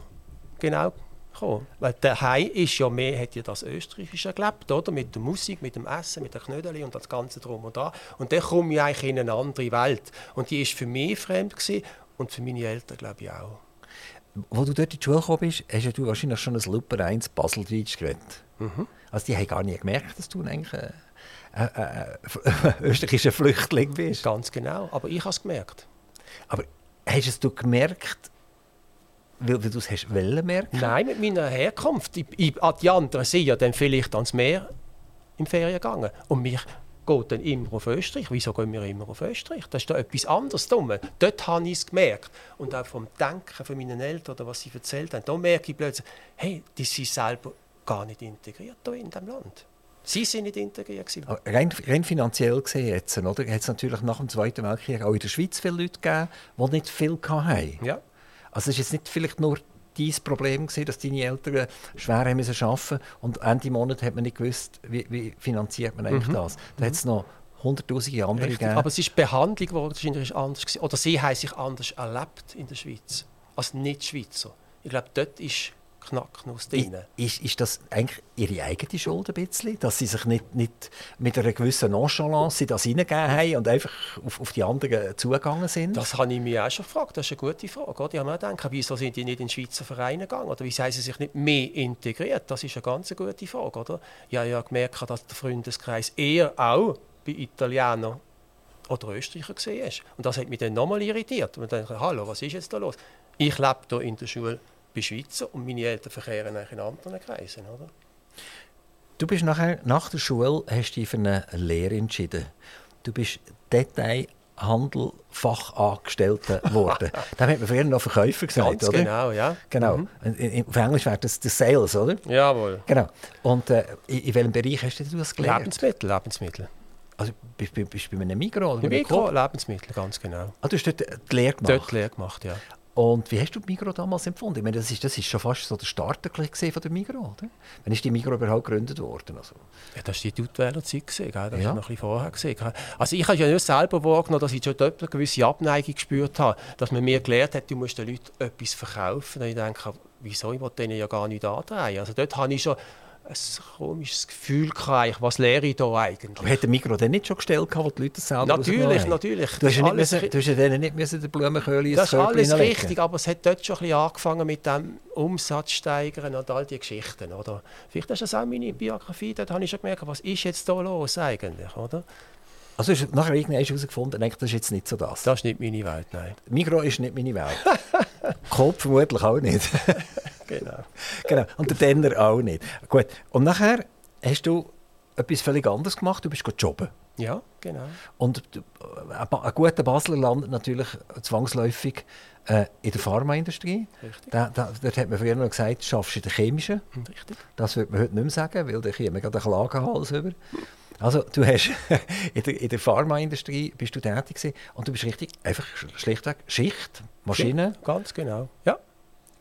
genau gekommen. Weil daheim ist ja mehr, hat ja das Österreichische gelebt, oder? Mit der Musik, mit dem Essen, mit den Knödeln und das Ganze drum und dran. Und dann komme ich eigentlich in eine andere Welt. Und die ist für mich fremd gewesen und für meine Eltern, glaube ich, auch. Wo du dort in die Schule gekommen bist, hast du wahrscheinlich schon ein Luper 1 Baseldeutsch geredet. Mhm. Also die haben gar nicht gemerkt, dass du eigentlich ein, ein, ein, österreichischer Flüchtling bist. Ganz genau, aber ich habe es gemerkt. Aber hast du es gemerkt, weil, weil du es hast merken? Nein, mit meiner Herkunft. Ich, ich, die anderen sind ja dann vielleicht ans Meer im Ferien gegangen. Und mich geht dann immer auf Österreich. Wieso gehen wir immer auf Österreich? Das ist da etwas anderes. Dumme. Dort habe ich es gemerkt. Und auch vom Denken von meinen Eltern oder was sie erzählt haben, da merke ich plötzlich, hey, die sind selber gar nicht integriert hier in diesem Land. Sie sind nicht integriert. Rein, rein, finanziell gesehen jetzt, oder? Hat es natürlich nach dem Zweiten Weltkrieg auch in der Schweiz viele Leute gegeben, die nicht viel hatten. Ja. Also es ist jetzt nicht vielleicht nur dein Problem gewesen, dass deine Eltern schwer haben müssen arbeiten und Ende Monat hat man nicht gewusst, wie, wie finanziert man eigentlich mhm. das. Da mhm. hat es noch hunderttausende andere Richtig. gegeben. Aber es ist Behandlung wahrscheinlich anders gewesen. oder sie haben sich anders erlebt in der Schweiz als Nicht-Schweizer. Ich glaube, dort ist Knacknuss drin. Ist, ist das eigentlich ihre eigene Schuld ein bisschen, dass sie sich nicht, nicht mit einer gewissen Nonchalance das hineingegeben haben und einfach auf, auf die anderen zugegangen sind? Das habe ich mich auch schon gefragt. Das ist eine gute Frage. Oder? Ich habe mir gedacht, wieso sind die nicht in Schweizer Vereine gegangen? Oder wieso haben sie sich nicht mehr integriert? Das ist eine ganz gute Frage. Oder? Ich habe ja gemerkt, dass der Freundeskreis eher auch bei Italienern oder Österreicher gesehen ist. Und das hat mich dann nochmal irritiert. Und dann dachte hallo, was ist jetzt da los? Ich lebe hier in der Schule bin Schweizer und meine Eltern verkehren in anderen Kreisen. Oder? Du bist nachher, nach der Schule hast dich für eine Lehre entschieden. Du bist Detailhandelfachangestellter geworden. da hat man früher noch Verkäufer gesagt, Ganz oder? genau, ja. Genau. Mhm. Auf Englisch wäre das der Sales, oder? Jawohl. Genau. Und äh, in, in welchem Bereich hast du das gelernt? Lebensmittel, Lebensmittel. Also bist du bei einem Migros? Oder Migros, Lebensmittel, ganz genau. Ah, du hast dort die Lehre gemacht? Dort die Lehre gemacht, ja. Und wie hast du die Migros damals empfunden? Ich meine, das ist, das ist schon fast so der Starter von der Migros, oder? Wann ist die Migros überhaupt gegründet worden? Also? Ja, das war die Duttwähler-Zeit, das ja. war noch ein bisschen vorher. Gewesen. Also ich habe ja nicht selber wahrgenommen, dass ich schon dort eine gewisse Abneigung gespürt habe, dass man mir gelernt hat, du musst den Leuten etwas verkaufen. Und ich denke, wieso, ich will denen ja gar nicht andrehen. Also dort habe ich schon ein komisches Gefühl gehabt, was lehre ich da eigentlich. Aber hat der Mikro denn nicht schon gestellt, wo die Leute selber Natürlich, natürlich. Du hast, ja nicht müssen, du hast ja denen nicht müssen den Blumenköhli Das ist alles richtig, aber es hat dort schon ein bisschen angefangen mit dem Umsatz steigern und all diese Geschichten. Oder? Vielleicht ist das auch meine Biografie, dort habe ich schon gemerkt, was ist jetzt da los eigentlich, oder? Also hast du nachher irgendwann herausgefunden, das ist jetzt nicht so das? Das ist nicht meine Welt, nein. Mikro ist nicht meine Welt. Kopf vermutlich auch nicht. genau. genau. Und der Denner auch nicht. Gut. Und nachher hast du etwas völlig anderes gemacht. Du bist jobben. Ja, genau. Und ein guter Basler landet natürlich zwangsläufig äh, in der Pharmaindustrie. Richtig. Da, da, dort hat man früher noch gesagt, du schaffst in der chemischen. Richtig. Das würde man heute nicht mehr sagen, weil da kommt gerade einen Klagenhals über. Also du hast in der, in der Pharmaindustrie bist du tätig gewesen, und du bist richtig einfach schlichtweg Schicht, Maschine. Ja, ganz genau. Ja.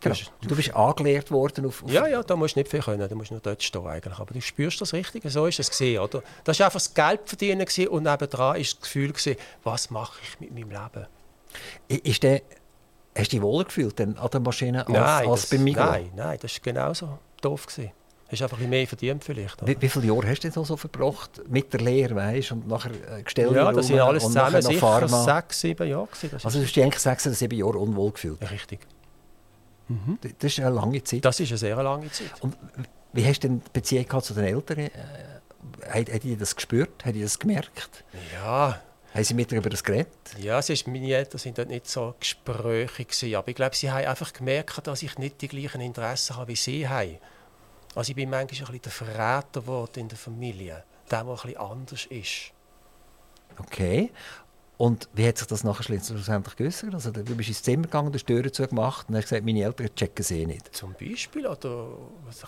Genau. Du bist angelehrt worden auf, auf, Ja, ja, da musst du nicht viel können, da musst nur dort stehen eigentlich. Aber du spürst das richtig, so ist es gesehen, oder? Das war einfach das Geld verdienen und nebendran ist das Gefühl gewesen, was mache ich mit meinem Leben? Ist der, hast du dich wohler gefühlt denn an der Maschine als, nein, als das, beim Migros? Nein, nein, das war genauso doof gewesen. Hast einfach ein mehr verdient vielleicht. Wie, wie viele Jahre hast du denn so verbracht mit der Lehre, weißt und nachher äh, gestellt Ja, das sind alles zusammen sicher Pharma. sechs, sieben Jahre gewesen, Also du hast dich eigentlich sechs oder sieben Jahre unwohl gefühlt? Ja, richtig. Mhm. Das ist eine lange Zeit. Das ist eine sehr lange Zeit. Und wie hast du denn die Beziehung zu den Eltern? Äh, hat, hat das gespürt? Hat ihr das gemerkt? Ja. Haben Sie mit ihr über das geredet? Ja, es ist, meine Eltern waren dort nicht so gesprächig. Aber ich glaube, sie haben einfach gemerkt, dass ich nicht die gleichen Interessen habe, wie sie haben. Also ich bin manchmal ein bisschen der Verräter geworden in der Familie. Der, der ein bisschen anders ist. Okay. Und wie hat sich das nachher schlussendlich geäußert? Also, du bist ins Zimmer gegangen, du Türen zugemacht und hast gesagt, meine Eltern checken sie nicht. Zum Beispiel, oder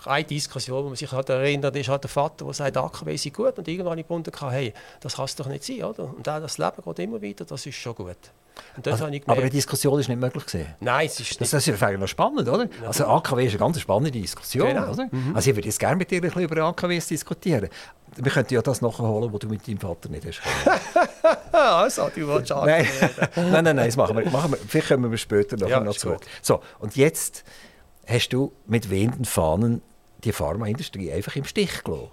eine Diskussion, wo man sich halt erinnert, ist halt der Vater, der sagt, AKW sind gut und irgendwann im Bund hey, das kann es doch nicht sein, oder? Und auch das Leben geht immer weiter, das ist schon gut. Also, aber eine Diskussion ist nicht möglich gewesen. Nein, es ist nicht. Das, ist eigentlich noch spannend, oder? Ja. Also AKW ist eine ganz spannende Diskussion, genau. oder? Mhm. Also ich würde jetzt gerne mit dir ein bisschen über AKWs diskutieren. Wir könnten ja das nachholen, was du mit deinem Vater nicht hast. also, du willst nein. nein, nein, nein, das machen wir. Machen wir. Vielleicht kommen wir später noch, ja, noch zu. So, und jetzt hast du mit wehenden Fahnen die Pharmaindustrie einfach im Stich gelassen.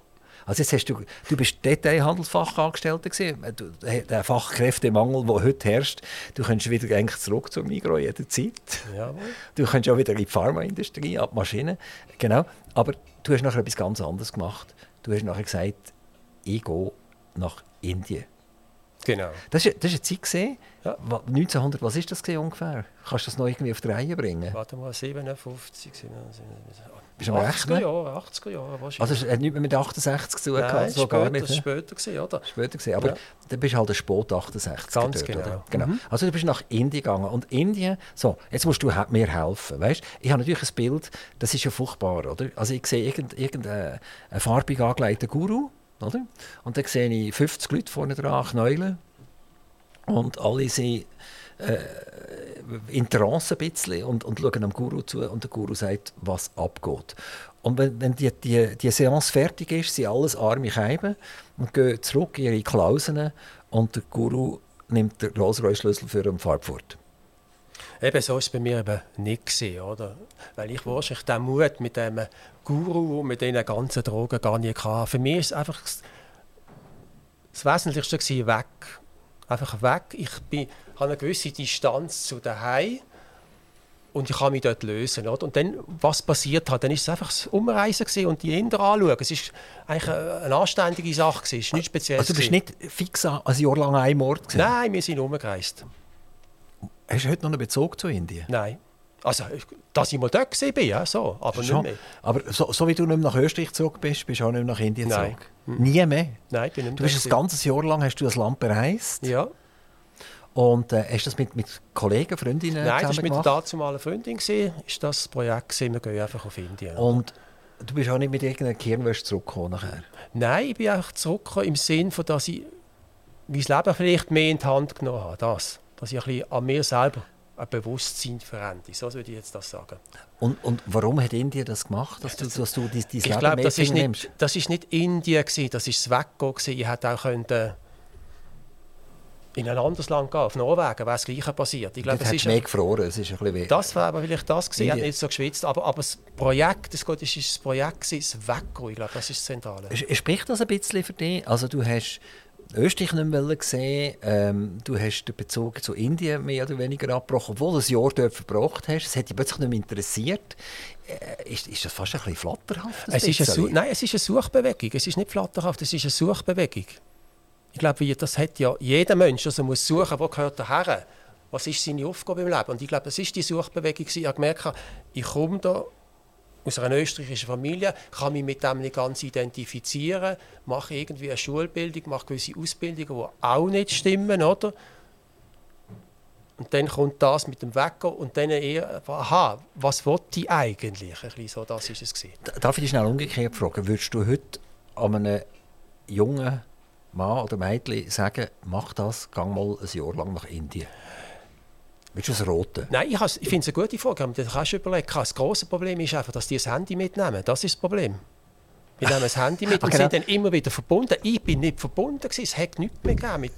Also jetzt hast du, du bist Detailhandelsfachangestellter gewesen, der Fachkräftemangel, der heute herrscht, du könntest wieder eigentlich zurück zum Migros jederzeit. Jawohl. Du könntest auch wieder in die Pharmaindustrie, ab Maschinen, genau. Aber du hast nachher etwas ganz anderes gemacht. Du hast nachher gesagt, ich gehe nach Indien. Genau. Das war eine Zeit, gewesen, ja. 1900, was ist das ungefähr? Kannst du das noch irgendwie auf die Reihe bringen? Warte mal, 57, 57 bist du 80er Jahre, 80er Jahre wahrscheinlich. Also es hat nichts mehr mit 68 zu tun gehabt? so gar nicht. Das war später, gewesen, oder? Später gewesen, aber ja. dann bist du halt ein Sport 68 Ganz dort, genau. Oder? genau. Mhm. Also du bist nach Indien gegangen und Indien, so, jetzt musst du mir helfen, weißt? Ich habe natürlich ein Bild, das ist ja furchtbar, oder? Also ich sehe irgendeinen irgendein farbig angelegten Guru, oder? Und dann sehe ich 50 Leute vorne dran knäulen und alle sind äh, in Trance ein bisschen und, und schauen dem Guru zu und der Guru sagt, was abgeht. Und wenn, wenn die, die, die Seance fertig ist, sind alles arme Scheiben und gehen zurück in ihre Klausen und der Guru nimmt den Rolls-Royce-Schlüssel für einen Fahrt Eben, so war es bei mir eben nicht. Gewesen, oder? Weil ich wahrscheinlich den Mut mit dem Guru mit diesen ganzen Drogen gar nicht hatte. Für mich ist einfach das Wesentlichste gewesen, weg. Einfach weg. Ich bin habe eine gewisse Distanz zu daheim und ich kann mich dort lösen. Oder? Und dann, was passiert hat, dann ist es einfach das Umreisen und die Inder anschauen. Es ist eigentlich eine anständige Sache, es ist nichts Spezielles. Also du bist nicht fix ein Jahr lang an einem Ort? Gewesen? Nein, wir sind umgereist. Hast du heute noch einen Bezug zu Indien? Nein. Also, dass ich mal dort war, ja, so, aber Schon. nicht mehr. Aber so, so, wie du nicht mehr nach Österreich zurück bist, bist du auch nicht mehr nach Indien Nein. zurück? Nie mehr? Nein, bin nicht Du bist ein ganzes Jahr lang hast du das Land bereist? Ja. Und äh, hast du das mit, mit Kollegen, Freundinnen Nein, das war mit der dazumaligen Freundin. Gewesen, ist das Projekt gewesen, wir gehen einfach auf Indien. Und du bist auch nicht mit irgendeiner Kirnwäsche zurückgekommen nachher? Nein, ich bin einfach zurückgekommen im Sinne von, dass ich mein Leben vielleicht mehr in die Hand genommen habe. Das. Dass ich ein bisschen an mir selber ein Bewusstsein verändere. So würde ich jetzt das sagen. Und, und warum hat Indien das gemacht, dass du, dass du dein, dein ich Leben glaub, das ist nicht, Das war nicht Indien, gewesen, das war das Weggehen. Ich hätte auch können, äh, in ein anderes Land gehen, auf Norwegen, wäre das Gleiche passiert. Ich glaube, es ist mehr gefroren, es ist ein bisschen Das wäre aber vielleicht das gewesen, hat nicht so geschwitzt, aber, aber das Projekt, das Gott ist das Projekt gewesen, das Weggehen, ich glaube, das ist das Zentrale. Spricht das ein bisschen für dich? Also du hast Österreich nicht mehr gesehen, ähm, du hast den Bezug zu Indien mehr oder weniger abgebrochen, obwohl du ein Jahr dort verbracht hast, es hat dich plötzlich nicht mehr interessiert. Äh, ist, ist das fast ein bisschen flatterhaft? Es ist eine Nein, es ist eine Suchbewegung, es ist nicht flatterhaft, es ist eine Suchbewegung. Ich glaube, das hat ja jeder Mensch, also muss suchen, wo gehört er her? Was ist seine Aufgabe im Leben? Und ich glaube, das ist die Suchbewegung. Ich habe gemerkt, ich komme da aus einer österreichischen Familie, kann mich mit dem nicht ganz identifizieren, mache irgendwie eine Schulbildung, mache gewisse Ausbildungen, die auch nicht stimmen, oder? Und dann kommt das mit dem Wecker und dann eher, aha, was wollte ich eigentlich? Ein bisschen so, das ist es gewesen. Darf ich dich schnell umgekehrt fragen, würdest du heute an einem jungen Mann oder Mädchen sagen, mach das, geh mal ein Jahr lang nach Indien? Willst du das Rote? Nein, ich, ich finde es eine gute Frage. Das kannst du überlegen. Das grosse Problem ist einfach, dass die das Handy mitnehmen. Das ist das Problem. Wir nehmen das Handy mit und genau. sind dann immer wieder verbunden. Ich bin nicht verbunden. Gewesen. Es hat nichts mehr gegeben mit...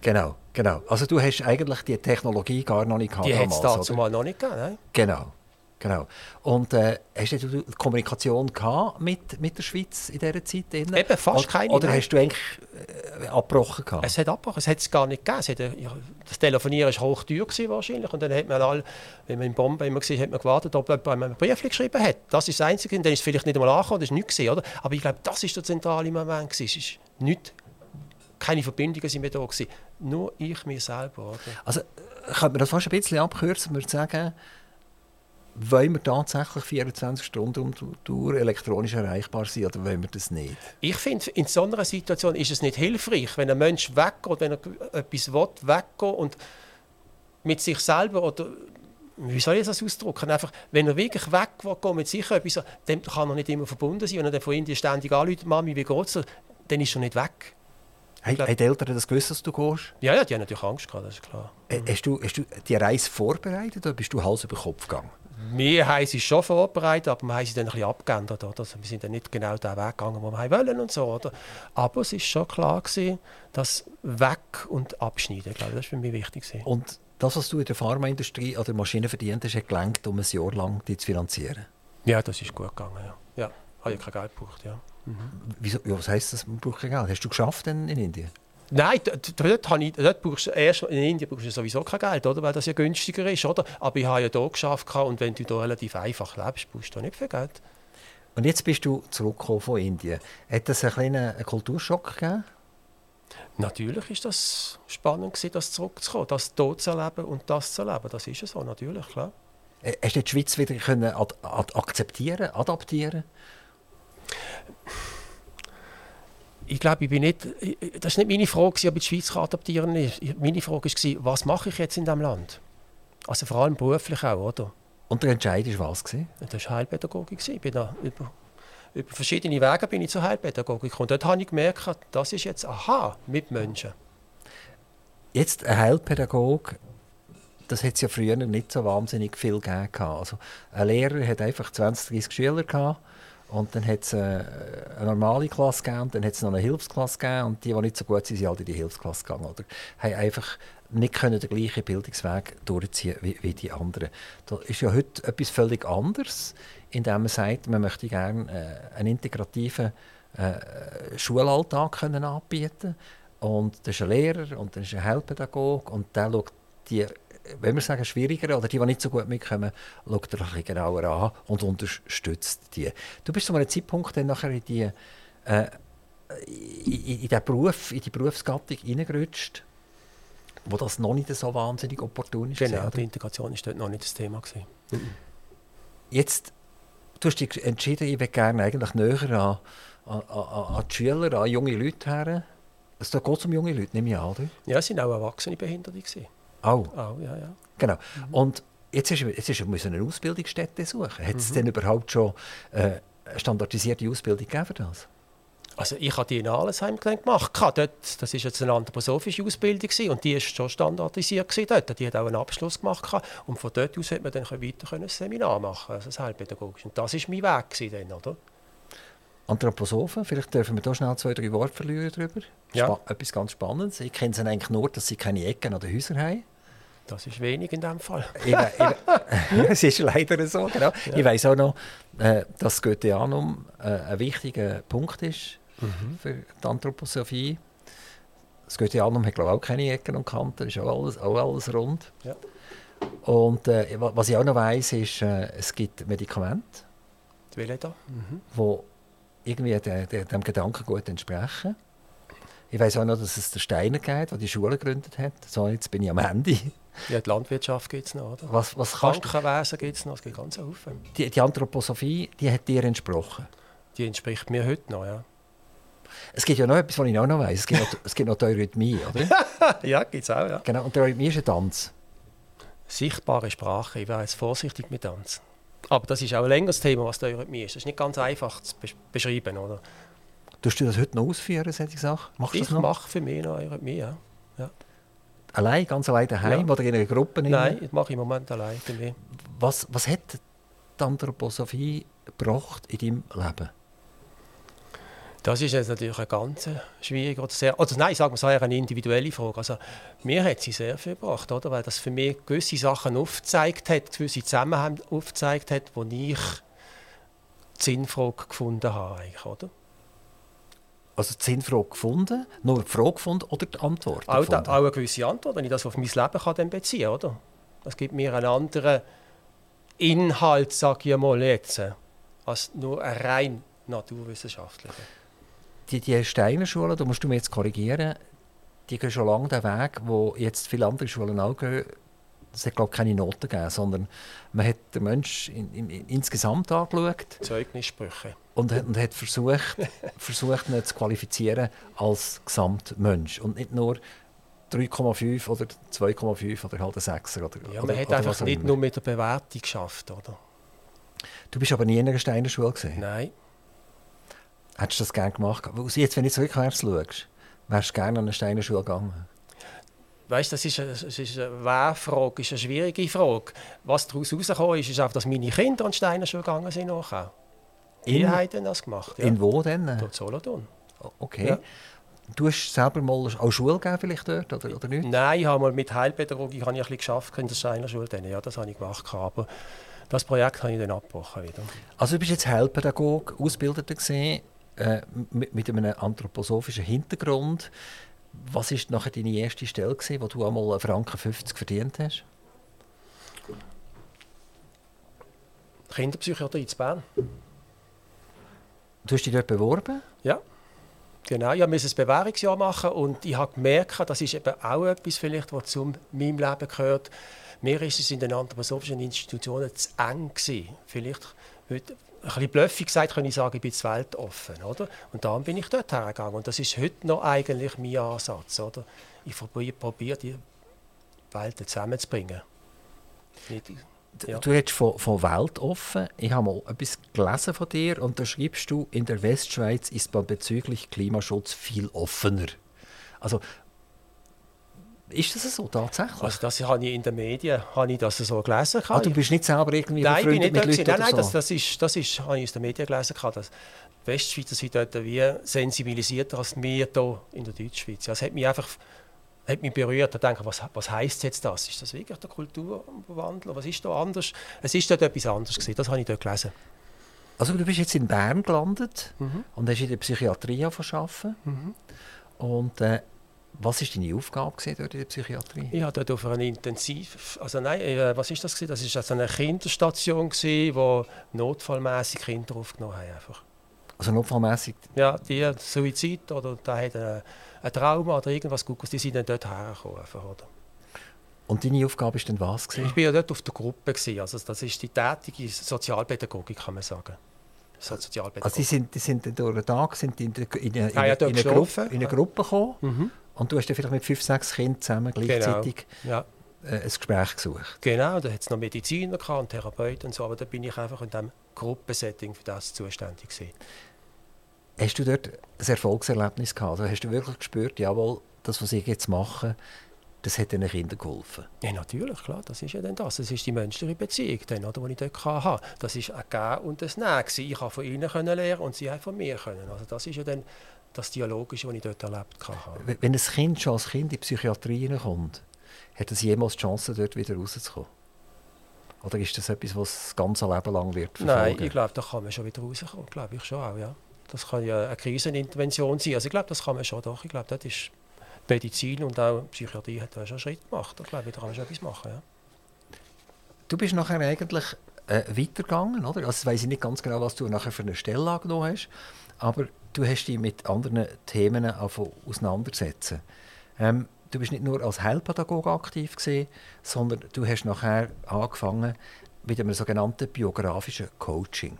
Genau, genau. Also du hast eigentlich die Technologie gar noch nicht gehabt. Die hat es dazu mal noch nicht gegeben, nein? Genau. Genau. Und äh, hast du Kommunikation gehabt mit, mit der Schweiz in dieser Zeit? Drin? Eben, fast keine. Oder hast du eigentlich äh, abgebrochen? Gehabt? Es hat abgebrochen, es hat es gar nicht gegeben. Hat, äh, das Telefonieren war hochteuer wahrscheinlich und dann hat man all, wenn man in Bombay immer gesehen hat man gewartet, ob jemand einen Brief geschrieben hat. Das ist das Einzige, und dann ist es vielleicht nicht einmal angekommen, das war nichts oder? Aber ich glaube, das ist der zentrale Moment Es ist nicht, keine Verbindungen sind mehr da gewesen. Nur ich, mir selber, oder? Also, könnte man das fast ein bisschen abkürzen, würde sagen, wollen wir tatsächlich 24 Stunden durch elektronisch erreichbar sein oder wollen wir das nicht? Ich finde, in so einer Situation ist es nicht hilfreich, wenn ein Mensch weggeht, wenn er etwas will, weggeht und mit sich selber oder wie soll ich das ausdrücken? Einfach, wenn er wirklich weg will, mit sich etwas, dann kann er nicht immer verbunden sein. Wenn er dann von Indien ständig anruft, Mami, wie geht's dann ist er nicht weg. Hey, haben die Eltern das gewusst, dass du gehst? Ja, ja, die haben natürlich Angst gehabt, das ist klar. Äh, hast, du, hast du die Reise vorbereitet oder bist du Hals über Kopf gegangen? Wir haben sie schon vorbereitet, aber wir haben sie dann ein bisschen abgeändert. Oder? Also wir sind dann nicht genau den Weg gegangen, den wir wollen und so. Oder? Aber es war schon klar, gewesen, dass weg und abschneiden, glaube ich, das war für mich wichtig. Gewesen. Und das, was du in der Pharmaindustrie oder Maschinen verdient hast, hat gelangt, um ein Jahr lang die zu finanzieren? Ja, das ist gut gegangen, ja. ja habe ich kein Geld gebraucht, ja. Mhm. Wieso, ja, was heisst das, man braucht kein Geld? Hast du geschafft in, in Indien? Nein, dort, habe ich, dort brauchst du erst, in Indien brauchst du sowieso kein Geld, oder? weil das ja günstiger ist. Oder? Aber ich habe ja hier geschafft und wenn du hier relativ einfach lebst, brauchst du nicht viel Geld. Und jetzt bist du zurückgekommen von Indien. Hat das einen kleinen Kulturschock gegeben? Natürlich ist das spannend gewesen, das zurückzukommen, das hier zu erleben und das zu erleben. Das ist so, natürlich, klar. Äh, hast du die Schweiz wieder können ad ad akzeptieren, adaptieren? Ich glaube, ich bin nicht, das ist nicht meine Frage, ob ich die Schweiz adaptieren kann. Meine Frage war, was mache ich jetzt in diesem Land? Also vor allem beruflich auch, oder? Und der Entscheid war was? Das war Heilpädagogik. Ich bin da über über verschiedene Wege bin ich zur Heilpädagogik gekommen. Dort habe ich gemerkt, das ist jetzt aha mit Menschen. Jetzt ein Heilpädagog, das hat es ja früher nicht so wahnsinnig viel gegeben. Also ein Lehrer hat einfach 20, 30 Schüler gehabt und dann hat es eine, äh, eine normale Klasse gegeben und dann hat es noch eine Hilfsklasse gegeben und die, die nicht so gut sind, sind halt in die Hilfsklasse gegangen. Oder haben einfach nicht können den gleichen Bildungsweg durchziehen wie, wie die anderen. Das ist ja heute etwas völlig anderes indem man sagt, man möchte gerne äh, einen integrativen äh, Schulalltag können anbieten und das ist ein Lehrer und das ist ein Heilpädagoge und der schaut die, wenn wir sagen schwieriger oder die, die nicht so gut mitkommen, schaut er ein bisschen genauer an und unterstützt die. Du bist zu einem Zeitpunkt dann nachher in die äh, in, in, Beruf, in die Berufsgattung hineingerutscht, wo das noch nicht so wahnsinnig opportun ist. Genau, die Integration war dort noch nicht das Thema. Gewesen. Jetzt du hast dich entschieden, ich will gerne eigentlich näher an, an, an, an die Schüler, an junge Leute her. Es geht um junge Leute, nehme ich an, oder? Ja, es waren auch Erwachsene Behinderte. Auch? Auch, ja, ja. Genau. Mhm. Und jetzt ist, jetzt ist er eine Ausbildungsstätte suchen. Hat es mhm. denn überhaupt schon äh, eine standardisierte Ausbildung gegeben für das? Also ich habe die in Allesheim gemacht. Dort, das war jetzt eine anthroposophische Ausbildung und die war schon standardisiert dort. Die hat auch einen Abschluss gemacht und von dort aus konnte man dann weiter ein Seminar machen, also das Heilpädagogisch. Und das war mein Weg dann, oder? Anthroposophen, vielleicht dürfen wir da schnell zwei, drei Worte verlieren darüber. Ja. etwas ganz Spannendes. Ich kenne sie eigentlich nur, dass sie keine Ecken an den Häusern haben. Das ist wenig in diesem Fall. es ist leider so, genau. Ja. Ich weiß auch noch, äh, dass Goetheanum äh, ein wichtiger Punkt ist mhm. für die Anthroposophie. Das Goetheanum hat glaube ich, auch keine Ecken und Kanten, ist auch alles, auch alles rund. Ja. Und äh, was ich auch noch weiss, ist, äh, es gibt Medikamente, die mhm. Irgendwie de, de, dem Gedanken gut entsprechen. Ich weiß auch noch, dass es der Steiner gibt, der die Schule gegründet hat. So, jetzt bin ich am Ende. Ja, die Landwirtschaft gibt es noch, oder? Was, was Krankenwesen gibt es noch, es gibt ganz viele. Die, die Anthroposophie, die hat dir entsprochen? Die entspricht mir heute noch, ja. Es gibt ja noch etwas, was ich auch noch weiss. Es gibt noch, es gibt noch die Eurythmie, oder? ja, gibt es auch, ja. Genau, und die Eurythmie ist ein Tanz. Sichtbare Sprache. Ich wäre jetzt vorsichtig mit Tanz. Aber das ist auch ein längeres Thema, was die Eurythmie ist. Das ist nicht ganz einfach zu beschreiben, oder? Tust du das heute noch ausführen, solche Sachen? Machst ich mache für mich noch Eurythmie, ja. ja. Allein, ganz allein daheim ja. oder in einer Gruppe? Nein, ich mache im Moment allein für mich. Was, was hat die Anthroposophie gebracht in deinem Leben? Das ist jetzt natürlich eine ganz schwierige oder sehr, oder nein, sagen wir so, eine individuelle Frage. Also mir hat sie sehr viel gebracht, oder? weil das für mich gewisse Sachen aufgezeigt hat, gewisse Zusammenhänge aufgezeigt hat, wo ich die Sinnfrage gefunden habe, eigentlich, oder? Also die Sinnfrage gefunden, nur die Frage gefunden oder die Antwort auch, da, auch eine gewisse Antwort, wenn ich das auf mein Leben kann dann beziehen oder? Das gibt mir einen anderen Inhalt, sage ich mal jetzt, als nur ein rein naturwissenschaftlicher die, die Steiner Schule, da musst du mir jetzt korrigieren, die gehen schon lange den Weg, wo jetzt viele andere Schulen auch gehen, es hat glaube ich, keine Noten gegeben, sondern man hat den Menschen in, in, in, insgesamt angeschaut. Zeugnissprüche. Und, und hat versucht, versucht ihn zu qualifizieren als Gesamtmensch. Und nicht nur 3,5 oder 2,5 oder halt ein 6er. Oder, ja, man oder, hat einfach nicht nur mit der Bewertung geschafft, oder? Du bist aber nie in einer Steiner Schule gesehen? Nein. Hättest du das gerne gemacht? Jetzt, wenn du zurückwärts schaust, wärst du gerne an eine Steiner Schule gegangen? Weißt, das ist eine, das ist eine Wer-Frage, ist eine schwierige Frage. Was daraus herausgekommen ist, ist einfach, dass meine Kinder an die Steiner Schule gegangen sind. Nachher. Die haben das gemacht. Ja. In wo denn? Dort Solothurn. Okay. Ja. Du hast selber mal auch Schule gegeben vielleicht dort, oder, oder nicht? Nein, ich habe mal mit Heilpädagogik habe ich ein bisschen geschafft in der Steiner Schule. Ja, das habe ich gemacht. Aber das Projekt habe ich dann abgebrochen wieder. Also du bist jetzt Heilpädagog, Ausgebildeter gesehen, äh, mit, mit, einem anthroposophischen Hintergrund. Was war nachher deine erste Stelle, gewesen, wo du einmal 1,50 Franken 50 verdient hast? Kinderpsychiatrie in Bern. Du hast dich dort beworben? Ja. Genau, ich musste ein Bewährungsjahr machen und ich habe gemerkt, das ist eben auch etwas, vielleicht, was zu meinem Leben gehört. Mir ist es in den anthroposophischen Institutionen zu eng gewesen. Vielleicht heute, ein bisschen bluffig gesagt, kann ich sagen, ich bin zur Welt offen, oder? Und dann bin ich dort hergegangen und das ist heute noch eigentlich mein Ansatz, oder? Ich probiere, die Welten zusammenzubringen. Nicht ja. Du redest von, von weltoffen. Ich habe mal etwas gelesen von dir und da schreibst du, in der Westschweiz ist man bezüglich Klimaschutz viel offener. Also, ist das so tatsächlich? Also das habe ich in den Medien habe ich das so gelesen. Ah, du bist nicht selber irgendwie nein, befreundet mit Leuten Nein, nein, so. das, das, ist, das ist, habe ich aus den Medien gelesen. Dass die Westschweizer sind dort wie sensibilisierter als wir hier in der Deutschschweiz. Es hat mich einfach hat mich berührt und denke, was, was heisst jetzt das? Ist das wirklich der Kulturwandel? Was ist da anders? Es ist dort etwas anderes gewesen. Das habe ich dort gelesen. Also du bist jetzt in Bern gelandet mhm. und hast in der Psychiatrie arbeiten. Mhm. Und äh, was war deine Aufgabe dort in der Psychiatrie? Ich habe dort auf einer Intensiv... Also nein, äh, was ist das gewesen? Das war also eine Kinderstation, gewesen, wo notfallmäßig Kinder aufgenommen haben. Einfach. Also notfallmäßig? Ja, die Suizid oder da hat eine ein Trauma oder irgendwas Gutes, die sind dann dort hergekommen. Einfach, oder? Und deine Aufgabe war dann was? Gewesen? Ich war ja dort auf der Gruppe. Gewesen. Also das ist die tätige Sozialpädagogik, kann man sagen. Sozialpädagogik. Also die sind, die sind durch den Tag sind in, in, in, in, ah, ja, in, eine, Gruppe, in eine Gruppe gekommen mhm. Und du hast dann vielleicht mit fünf, sechs Kindern zusammen gleichzeitig genau. ja. äh, ein Gespräch gesucht. Genau, da hat es noch Mediziner und Therapeuten und so, aber da bin ich einfach in diesem Gruppensetting für das zuständig gewesen. Hast du dort ein Erfolgserlebnis gehabt? Also hast du wirklich gespürt, jawohl, das, was ich jetzt mache, das hat den Kindern geholfen? Ja, natürlich, klar, das ist ja dann das. Das ist die menschliche Beziehung, dann, oder, die ich dort hatte. Das war ein Gehen und ein Nehmen. Ich konnte von ihnen lernen und sie haben von mir. Können. Also das ist ja dann das Dialogische, das ich dort erlebt habe. Wenn ein Kind schon als Kind in die Psychiatrie kommt, hat es jemals die Chance, dort wieder rauszukommen? Oder ist das etwas, was das ganze Leben lang wird verfolgen? Nein, ich glaube, da kann man schon wieder rauskommen. Glaube ich schon auch, ja. Das kann ja eine Krisenintervention sein. Also ich glaube, das kann man schon doch. Ich glaube, das ist Medizin und auch Psychiatrie hat da schon einen Schritt gemacht. Ich glaube, da kann man schon etwas machen. Ja. Du bist nachher eigentlich äh, weitergegangen, oder? Also weiß ich nicht ganz genau, was du nachher für eine Stelle angenommen hast, aber du hast dich mit anderen Themen auseinandersetzen. Ähm, du bist nicht nur als Heilpädagoge aktiv gewesen, sondern du hast nachher angefangen mit einem sogenannten biografischen Coaching.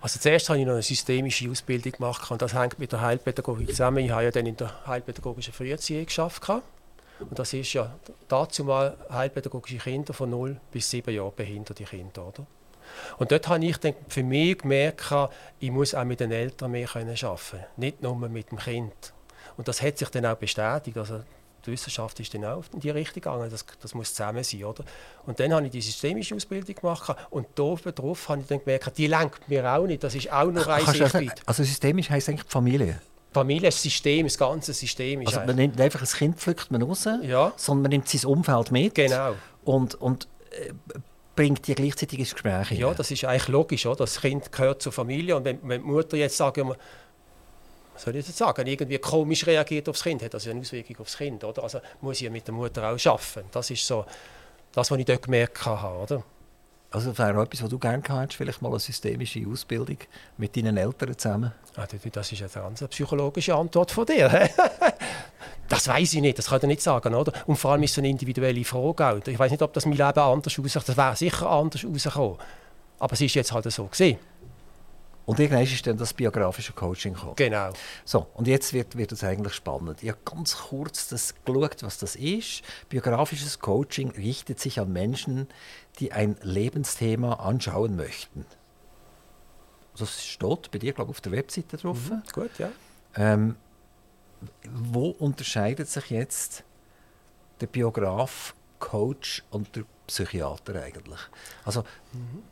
Also zuerst habe ich noch eine systemische Ausbildung gemacht und das hängt mit der Heilpädagogik zusammen. Ich habe ja dann in der heilpädagogischen Früherziehung geschafft und das ist ja dazu mal heilpädagogische Kinder von 0 bis 7 Jahren behinderte Kinder, oder? Und dort habe ich dann für mich gemerkt, ich muss auch mit den Eltern mehr arbeiten können, nicht nur mit dem Kind. Und das hat sich dann auch bestätigt. Also die Wissenschaft ist dann auch in die Richtung gegangen, das, das muss zusammen sein. Oder? Und dann habe ich die systemische Ausbildung gemacht und darauf habe ich dann gemerkt, die lenkt mir auch nicht, das ist auch noch ein Sichtweite. Also systemisch heisst eigentlich die Familie? Familie, das System, das ganze System. also man nimmt einfach ein Kind pflückt man raus, ja. sondern man nimmt sein Umfeld mit genau. und, und äh, bringt die gleichzeitig ins Gespräch. Ja, das ist eigentlich logisch. Oder? Das Kind gehört zur Familie und wenn, wenn die Mutter jetzt sagt, was soll ich jetzt sagen, irgendwie komisch reagiert aufs Kind, hat das ja eine Auswirkung aufs Kind. Oder? Also muss ich ja mit der Mutter auch arbeiten. Das ist so das, was ich dort gemerkt habe. Oder? Also das wäre etwas, was du gerne hättest, vielleicht mal eine systemische Ausbildung mit deinen Eltern zusammen? Ah, das ist eine ganz psychologische Antwort von dir. Das weiß ich nicht, das kann ich nicht sagen, oder? Und vor allem ist es eine individuelle Frage auch. Ich weiß nicht, ob das mein Leben anders aussieht. Das wäre sicher anders rausgekommen. Aber es ist jetzt halt so gesehen. Und irgendwann ist dann das biografische Coaching gekommen. Genau. So, und jetzt wird, wird es eigentlich spannend. Ich habe ganz kurz das geschaut, was das ist. Biografisches Coaching richtet sich an Menschen, die ein Lebensthema anschauen möchten. Das steht bei dir, glaube ich, auf der Webseite drauf. Mhm, gut, ja. Ähm, wo unterscheidet sich jetzt der Biograf, Coach und der Psychiater eigentlich? Also, mhm.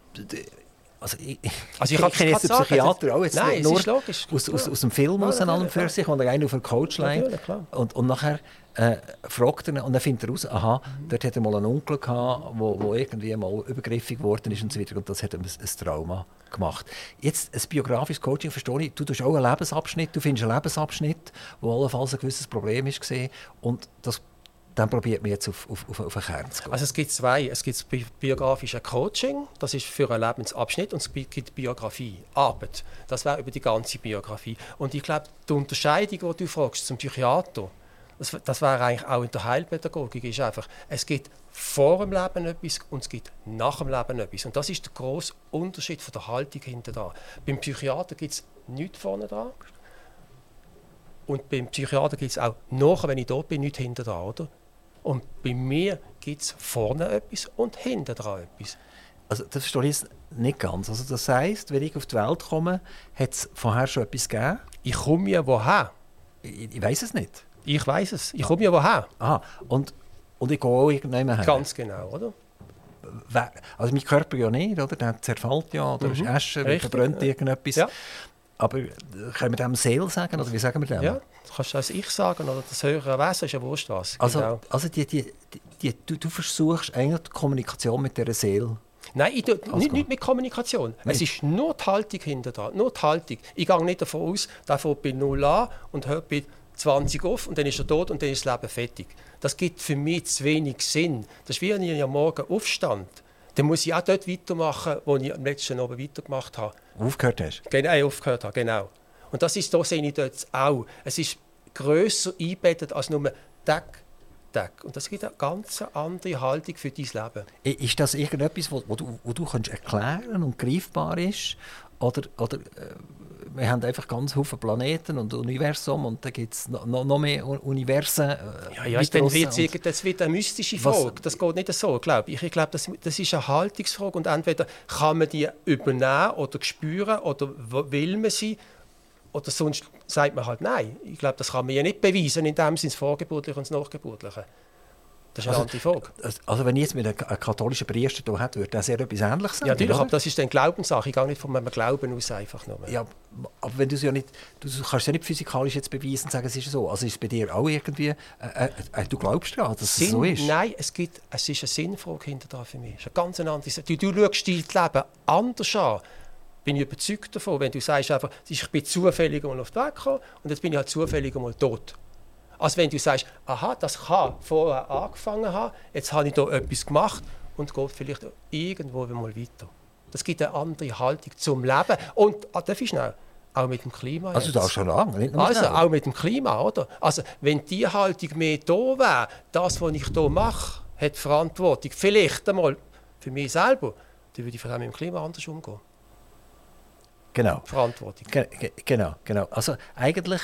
Also ich, also ich, ich kenne jetzt den Psychiater sagen, auch jetzt nein, nur logisch, aus, aus, aus, dem Film aus allem für sich, wo er einen auf einen Coach legt und, und nachher äh, fragt er und dann findet er raus, aha, mhm. dort hat er mal einen Onkel gehabt, wo, wo irgendwie mal übergriffig geworden ist und so weiter. Und das hat ihm ein, ein Trauma gemacht. Jetzt ein biografisches Coaching, verstehe ich, du tust auch einen Lebensabschnitt, du findest einen Lebensabschnitt, wo allenfalls ein gewisses Problem ist und das dann probiert man jetzt auf, auf, auf, einen Kern zu gehen. Also es gibt zwei. Es gibt das biografische Coaching, das ist für einen Lebensabschnitt, und es gibt Biografie, Arbeit. Das wäre über die ganze Biografie. Und ich glaube, die Unterscheidung, die du fragst zum Psychiater, das, das wäre eigentlich auch in der Heilpädagogik, ist einfach, es gibt vor dem Leben etwas und es gibt nach dem Leben etwas. Und das ist der grosse Unterschied von der Haltung hinter da. Beim Psychiater gibt es nichts vorne dran. Und beim Psychiater gibt es auch nachher, wenn ich dort bin, nichts hinter dran, oder? Und bei mir gibt es vorne etwas und hinten dran etwas. Also das verstehe ich nicht ganz. Also das heisst, wenn ich auf die Welt komme, hat es vorher schon etwas gegeben? Ich komme ja woher? Ich, ich weiß es nicht. Ich weiß es. Ich komme ja woher? Aha. Und, und ich gehe auch irgendwann her? Ganz genau, oder? Also mein Körper ja nicht, oder? Der zerfällt ja, oder mhm. ist Escher, verbrennt irgendetwas. Ja. Aber äh, können wir dem Seele sagen, oder wie sagen wir dem? Ja, das kannst du als ich sagen, oder das höhere Wesen ist ja wurscht was. Also, genau. also die, die, die, du, du versuchst eigentlich die Kommunikation mit dieser Seele Nein, ich tue, nicht, nicht mit Kommunikation. Nein. Es ist nur die Haltung hinter da, nur die Haltung. Ich gehe nicht davon aus, der fängt bei 0 an und hört bei 20 auf und dann ist er tot und dann ist das Leben fertig. Das gibt für mich zu wenig Sinn. Das ist wie wenn ich am Morgen aufstand. Dann muss ich auch dort weitermachen, wo ich am letzten Abend weitergemacht habe. Aufgehört hast? Genau, aufgehört habe, genau. Und das ist, da sehe ich dort auch. Es ist grösser eingebettet als nur Tag, Tag. Und das gibt eine ganz andere Haltung für dein Leben. Ist das irgendetwas, wo, wo du, wo du kannst erklären und greifbar ist? Oder, oder äh, wir haben einfach ganz viele Planeten und Universum und da gibt es noch, noch mehr Universen. Äh, ja, ja dann wird das wird eine mystische Frage. Was, das geht nicht so, glaube ich. Ich glaube, das, das ist eine Haltungsfrage und entweder kann man die übernehmen oder spüren oder will man sie oder sonst sagt man halt nein. Ich glaube, das kann man ja nicht beweisen, in dem Sinne das Vorgeburtliche und das Nachgeburtliche. Das ist eine also, Frage. Also wenn ich jetzt mit einem katholischen Priester hier hätte, würde er sehr etwas Ähnliches sagen, Ja, natürlich, aber das ist dann Glaubenssache. Ich gehe nicht von einem Glauben aus einfach nur. Ja, aber wenn du es ja nicht, du kannst ja nicht physikalisch jetzt beweisen und sagen, es ist so. Also ist es bei dir auch irgendwie, äh, äh, äh du glaubst daran, dass Sinn, es so ist? Nein, es, gibt, es ist eine Sinnfrage hinter da für mich. Es ist eine ganz andere Du, du schaust dein Leben anders an bin ich überzeugt davon, wenn du sagst einfach, ich bin zufällig mal auf die Welt gekommen und jetzt bin ich halt zufällig mal tot. Als wenn du sagst, aha, das kann vorher angefangen haben, jetzt habe ich da etwas gemacht und geht vielleicht irgendwo mal weiter. Das gibt eine andere Haltung zum Leben. Und, ah, darf ich schnell, auch mit dem Klima. Also da schon lange, Also auch mit dem Klima, oder? Also wenn die Haltung mehr da wäre, das, was ich hier mache, hat Verantwortung, vielleicht einmal für mich selber, dann würde ich vor allem mit dem Klima anders umgehen. Genau. Verantwortung. Ge genau, genau. Also eigentlich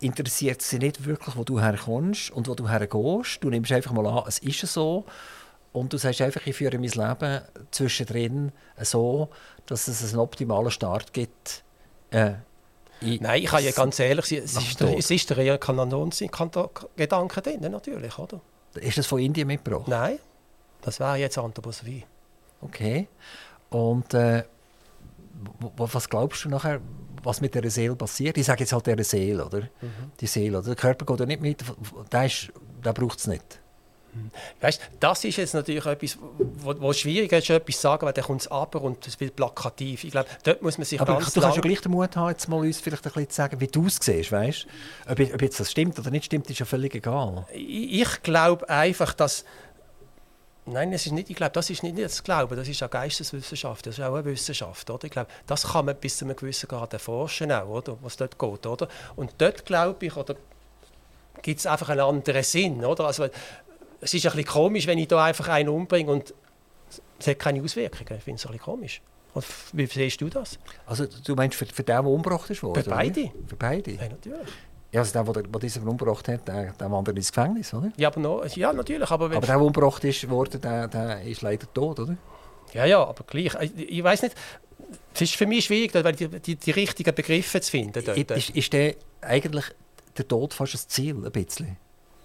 interessiert sie nicht wirklich, wo du herkommst und wo du hergehst. Du nimmst einfach mal an, es ist so. Und du sagst einfach, ich führe mein Leben zwischendrin so, dass es einen optimalen Start gibt. Äh, Nein, ich kann ja ganz ehrlich sein, es ist, der, es ist der Reinkarnationsgedanke drin, natürlich, oder? Ist das von Indien mitgebracht? Nein, das wäre jetzt Anthroposophie. Okay. Und äh, was glaubst du nachher, was mit der Seele passiert? Ich sage jetzt halt der Seele, oder? Mhm. Die Seele, oder? Der Körper geht ja nicht mit, der, der braucht es nicht. Mhm. Weißt, das ist jetzt natürlich etwas, wo, wo schwierig ist, etwas zu sagen, weil dann kommt es aber und es wird plakativ. Ich glaube, dort muss man sich aber ganz du kannst ja gleich den Mut haben, jetzt mal uns vielleicht ein bisschen zu sagen, wie du es siehst, weißt? Ob, ob jetzt das stimmt oder nicht stimmt, ist ja völlig egal. Ich, ich glaube einfach, dass Nein, es ist nicht, ich glaube, das ist nicht das Glauben, das ist auch Geisteswissenschaft, das ist auch eine Wissenschaft. Oder? Ich glaube, das kann man bis zu einem gewissen Grad erforschen, auch, oder? was dort geht. Oder? Und dort glaube ich, oder gibt es einfach einen anderen Sinn. Oder? Also, es ist ein bisschen komisch, wenn ich da einfach einen umbringe und es hat keine Auswirkungen. Ich finde es ein bisschen komisch. Und wie siehst du das? Also du meinst für, für den, der umgebracht ist? Für beide. Oder? Für beide? Ja, natürlich. Ja, also der, der, der diesen umgebracht hat, der, der wandert ins Gefängnis, oder? Ja, aber noch, ja natürlich. Aber, aber der, der umgebracht ist worden, der, der ist leider tot, oder? Ja, ja, aber gleich. Ich, ich weiß nicht, es ist für mich schwierig, weil die, die, die richtigen Begriffe zu finden. Dort. Ist, ist der eigentlich der Tod fast ein Ziel, ein bisschen?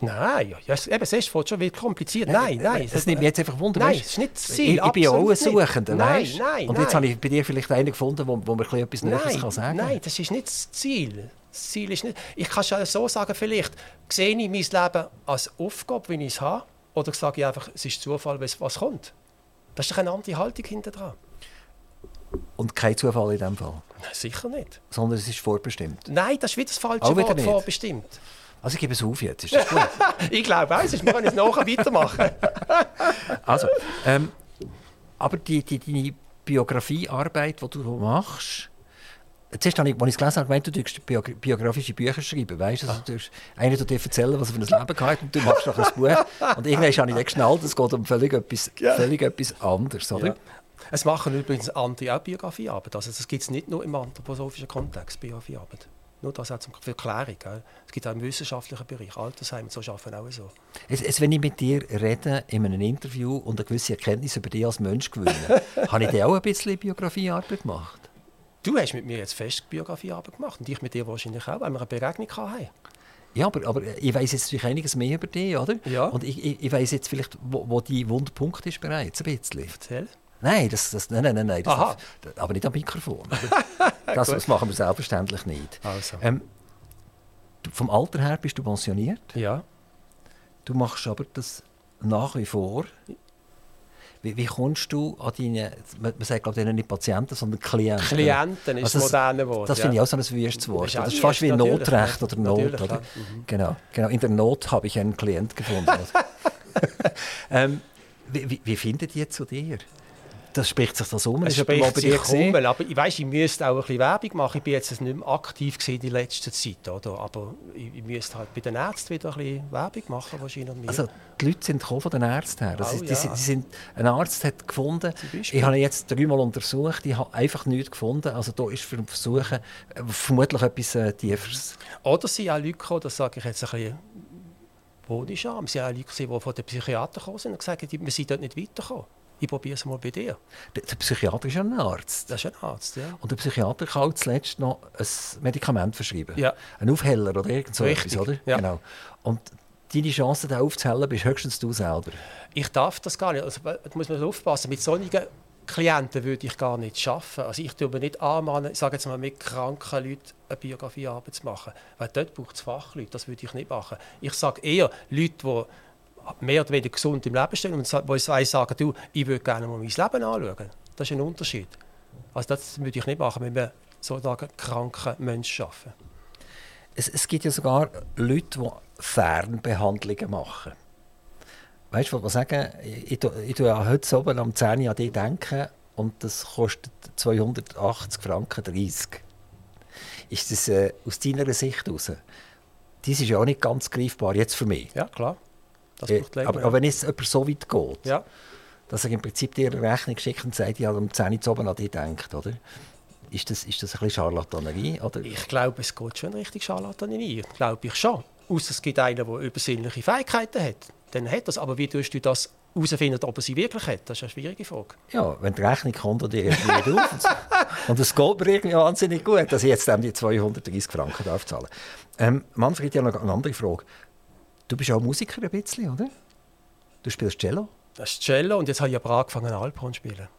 Nein, ja, eben, es ist schon wieder kompliziert. Nein, nein. Das nimmt mich jetzt einfach Wunder. Nein, das ist nicht das Ziel. Ich, ich bin ja auch ein Suchender, nein, weißt? nein, Und jetzt habe ich bei dir vielleicht einen gefunden, wo, wo mir etwas nein, Neues kann sagen kann. Nein, das ist nicht das Ziel. Das Ziel ist nicht... Ich kann schon so sagen, vielleicht sehe ich mein Leben als Aufgabe, wie ich es habe, oder sage ich einfach, es ist Zufall, was kommt. Das ist doch eine andere Haltung hinter dran. Und kein Zufall in dem Fall? Nein, sicher nicht. Sondern es ist vorbestimmt? Nein, das ist wieder das falsche Wort, nicht. vorbestimmt. Also ich gebe es auf jetzt, ist das gut? ich glaube auch, sonst können es nachher weitermachen. also, ähm, aber die, die, deine Biografiearbeit, die du machst, Zuerst habe ich, als ich es gelesen habe, gemeint, du tust biografische Bücher schreiben. Weißt? Also, du einer dir erzählen, was er für ein Leben gehabt und du machst noch ein Buch. Und irgendwann habe ich dann geschnallt, es geht um völlig etwas, ja. völlig etwas anderes. Oder? Ja. Es machen übrigens andere auch Biografiearbeit. Also, das gibt es nicht nur im anthroposophischen Kontext, Biografiearbeit. Nur das auch zum Verklärung. Gell? Es gibt auch im wissenschaftlichen Bereich, Altersheim, so arbeiten auch so. Es, es, wenn ich mit dir rede in einem Interview und eine gewisse Erkenntnis über dich als Mensch gewinne, habe ich dir auch ein bisschen Biografiearbeit gemacht? Du hast mit mir jetzt fest Biografiearbeit gemacht und ich mit dir wahrscheinlich auch, weil wir eine Begegnung hatten. Ja, aber, aber ich weiß jetzt natürlich einiges mehr über dich, oder? Ja. Und ich, ich, ich weiß jetzt vielleicht, wo, wo dein Wunderpunkt ist bereits, ein bisschen. Erzähl. Nein, das, das, nein, nein, nein, das, das, aber nicht am Mikrofon. das, das, machen wir selbstverständlich nicht. Also. Ähm, du, vom Alter her bist du pensioniert. Ja. Du machst aber das nach wie vor. Wie, wie kommst du an deine, man sagt glaube ich nicht Patienten, sondern Klienten? Klienten ist also das moderne Wort. Das ja. finde ich auch so ein wüstes Wort. Das ist, fast wie Notrecht oder Not. Oder? Mhm. Genau, genau. In der Not habe ich einen Klient gefunden. ähm, wie, wie, wie findet ihr zu dir? Das spricht sich das um. Es spricht sich um, aber ich weiss, ich müsste auch ein bisschen Werbung machen. Ich bin jetzt nicht mehr aktiv in die letzte Zeit, oder? aber ich, ich müsste halt bei den Ärzten wieder ein bisschen Werbung machen wahrscheinlich. Also die Leute sind von den Ärzten her. Das oh, ist, die, ja. die sind, ein Arzt hat gefunden, ich habe jetzt dreimal untersucht, ich habe einfach nichts gefunden. Also da ist für Versuchen äh, vermutlich etwas äh, Tieferes. Oder sind auch Leute gekommen, das sage ich jetzt ein bisschen ironisch an, es sind auch Leute, die von den Psychiatern gekommen sind und gesagt haben, wir sind dort nicht weitergekommen ich probiere es mal bei dir. Der, der, Psychiater ist ein Arzt. Das ist ein Arzt, ja. Und der Psychiater kann auch zuletzt noch ein Medikament verschreiben. Ja. Ein Aufheller oder irgend so Richtig. etwas, oder? Ja. Genau. Und deine Chance, den aufzuhellen, bist höchstens du selber. Ich darf das gar nicht. Also, da muss man aufpassen. Mit solchen Klienten würde ich gar nicht schaffen. Also ich tue mir nicht anmachen, sage jetzt mal, mit kranken Leuten eine Biografiearbeit zu machen. Weil dort braucht es Fachleute, das würde ich nicht machen. Ich sage eher, Leute, die mehr oder weniger gesund im Leben stehen und wo zwei sagen, du, ich würde gerne mal mein Leben anschauen. Das ist ein Unterschied. Also das würde ich nicht machen, wenn wir sozusagen kranken Menschen arbeiten. Es, es gibt ja sogar Leute, die Fernbehandlungen machen. Weißt du, was ich sagen? Ich, ich, ich tue ja heute oben am 10 Uhr an dich denken und das kostet 280 Franken 30. Ist das äh, aus deiner Sicht heraus? Das ist ja auch nicht ganz greifbar, jetzt für mich. Ja, klar. Äh, aber, aber, wenn es jemand so weit geht, ja. dass er im Prinzip dir eine Rechnung schickt und sagt, ja, um 10 Uhr oben an dich denkt, oder? Ist das, ist das ein bisschen Charlatanerie? Oder? Ich glaube, es geht schon richtig Charlatanerie. Glaube ich schon. Außer es gibt einen, der übersinnliche Fähigkeiten hat. Dann hat das. Aber wie tust du das herausfinden, ob er sie wirklich hat? Das ist eine schwierige Frage. Ja, wenn die Rechnung kommt und die irgendwie auf. Und es geht mir irgendwie wahnsinnig gut, dass ich jetzt die 230 Franken darf zahlen darf. Ähm, Manfred, ja noch eine andere Frage. Du bist auch Musiker ein bisschen, oder? Du spielst Cello? Das ist Cello und jetzt habe ich aber angefangen, Alphorn zu spielen.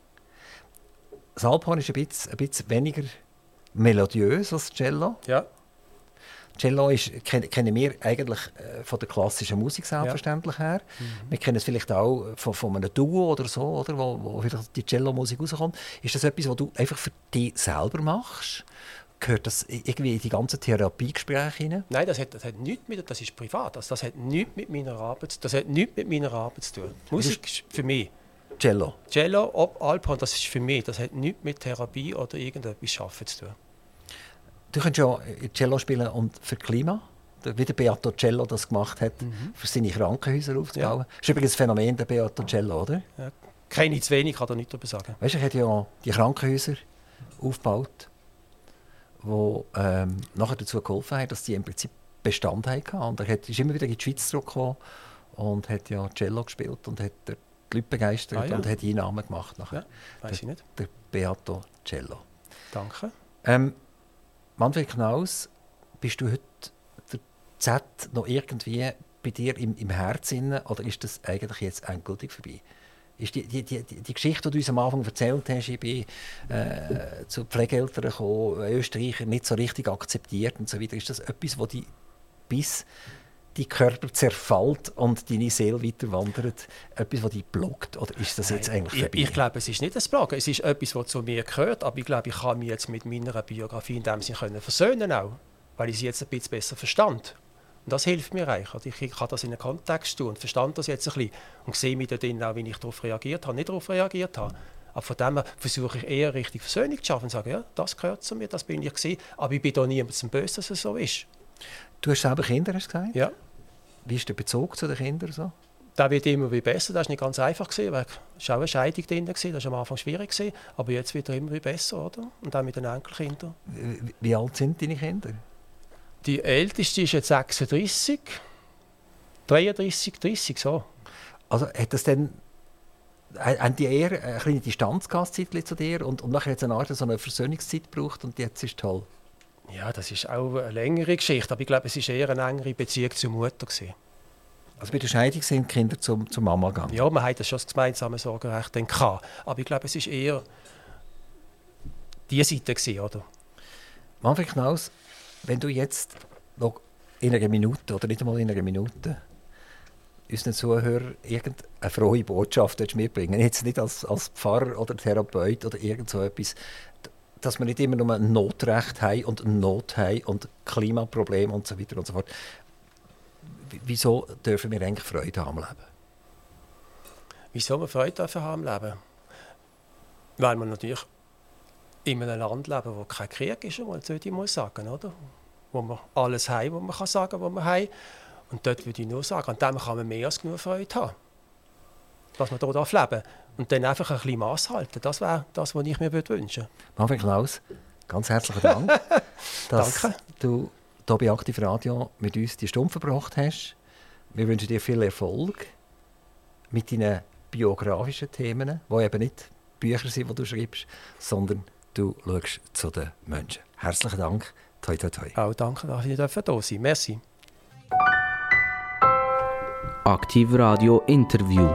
Das Alphorn ist ein bisschen, ein bisschen weniger melodiös als Cello. Ja. Cello ist, kennen wir eigentlich äh, von der klassischen Musik selbstverständlich ja. her. Mhm. Wir kennen es vielleicht auch von, von einem Duo oder so, oder, wo, wo die Cello-Musik rauskommt. Ist das etwas, was du einfach für dich selber machst? Gehört das irgendwie in die ganzen Therapiegespräche hinein? Nein, das hat, das hat nichts mit, das ist privat, also das hat nichts mit meiner Arbeit, das hat nichts mit meiner Arbeit zu tun. Musik ist für mich. Cello? Cello, ob Alphorn, das ist für mich, das hat nichts mit Therapie oder irgendetwas Schaffen zu tun. Du kannst ja Cello spielen und für Klima wie der Beato Cello das gemacht hat, Mhm. für seine Krankenhäuser aufzubauen. Das ist übrigens ein Phänomen, der Beato Cello, oder? Ja. Kenne ich zu wenig, kann da nichts darüber sagen. Weißt du, er hat ja die Krankenhäuser aufgebaut, die ähm, nachher dazu geholfen haben, dass die im Prinzip Bestand hatten. Und er hat, ist immer wieder in die Schweiz zurückgekommen und hat ja Cello gespielt und hat die Leute begeistert Ah, ja. und hat Einnahmen gemacht nachher. Ja, weiß ich nicht. Der Beato Cello. Danke. Ähm, Manfred Knaus, bist du heute der Z noch irgendwie bei dir im, im Herzen oder ist das eigentlich jetzt endgültig vorbei? Ist die, die, die, die Geschichte, die du uns am Anfang erzählt hast, ich bin äh, zu Pflegeeltern gekommen, Österreicher nicht so richtig akzeptiert und so weiter, ist das etwas, wo die bis die Körper zerfällt und deine Seele weiter wandert, etwas, was dich blockt? Oder ist das jetzt eigentlich Ich, vorbei? ich glaube, es ist nicht das Bloggen. Es ist etwas, was zu mir gehört. Aber ich glaube, ich kann mich jetzt mit meiner Biografie in dem Sinne versöhnen auch. Weil ich sie jetzt ein bisschen besser verstand. Und das hilft mir eigentlich. Also Ich, kann das in einen Kontext tun und verstand das jetzt ein bisschen. Und sehe mich drin auch, wie ich darauf reagiert habe, nicht darauf reagiert habe. Aber von dem her versuche ich eher richtig Versöhnung zu schaffen und sage, ja, das gehört zu mir, das bin ich gewesen. Aber ich bin da niemandem böse, dass es so ist. Du hast selber Kinder, hast du gesagt? Ja. Wie ist der Bezug zu den Kindern so? Das wird immer wieder besser. Das war nicht ganz einfach, gewesen, weil es war auch eine Scheidung drin. Das war am Anfang schwierig. gewesen, Aber jetzt wird er immer wieder besser, oder? Und auch mit den Enkelkindern. Wie- Wie alt sind deine Kinder? Die älteste ist jetzt 36, 33, 30, so. Also hat das dann äh, haben die eher eine kleine Distanz gehabt, zu dir und, und nachher hat es eine Art so eine Versöhnungszeit gebraucht und jetzt ist es toll. Ja, das ist auch eine längere Geschichte, aber ich glaube, es war eher eine engere Beziehung zur Mutter. Gewesen. Also bei der Scheidung sind Kinder zum, zur Mama gegangen. Ja, man hat das schon das gemeinsame Sorgerecht dann gehabt. Aber ich glaube, es ist eher die Seite, gewesen, oder? Manfred Knaus, wenn du jetzt noch in einer Minute oder nicht einmal in einer Minute unseren Zuhörern irgendeine frohe Botschaft mitbringen jetzt nicht als, als Pfarrer oder Therapeut oder irgend so etwas, dass wir nicht immer nur ein Notrecht haben und Not haben und Klimaprobleme und so weiter und so fort. Wieso dürfen wir eigentlich Freude haben am Leben? Wieso wir Freude dürfen haben am Leben? Weil wir natürlich in einem Land leben, wo kein Krieg ist, und sollte ich mal sagen, oder? Wo wir alles haben, was man kann sagen was wir haben. Und dort würde ich nur sagen, an dem kann man mehr als genug Freude haben. Dass man hier leben darf. Und dann einfach ein bisschen Maß halten. Das wäre das, was ich mir würde wünschen Manfred Klaus, ganz herzlichen Dank, dass Danke. du hier bei Aktiv Radio mit uns die Stunde verbracht hast. Wir wünschen dir viel Erfolg mit deinen biografischen Themen, die eben nicht Bücher sind, die du schreibst, sondern du schaust zu den Menschen. Herzlichen Dank. Toi, toi, toi. Auch danke, dass ich hier sein durfte. Merci. Aktiv Radio Interview.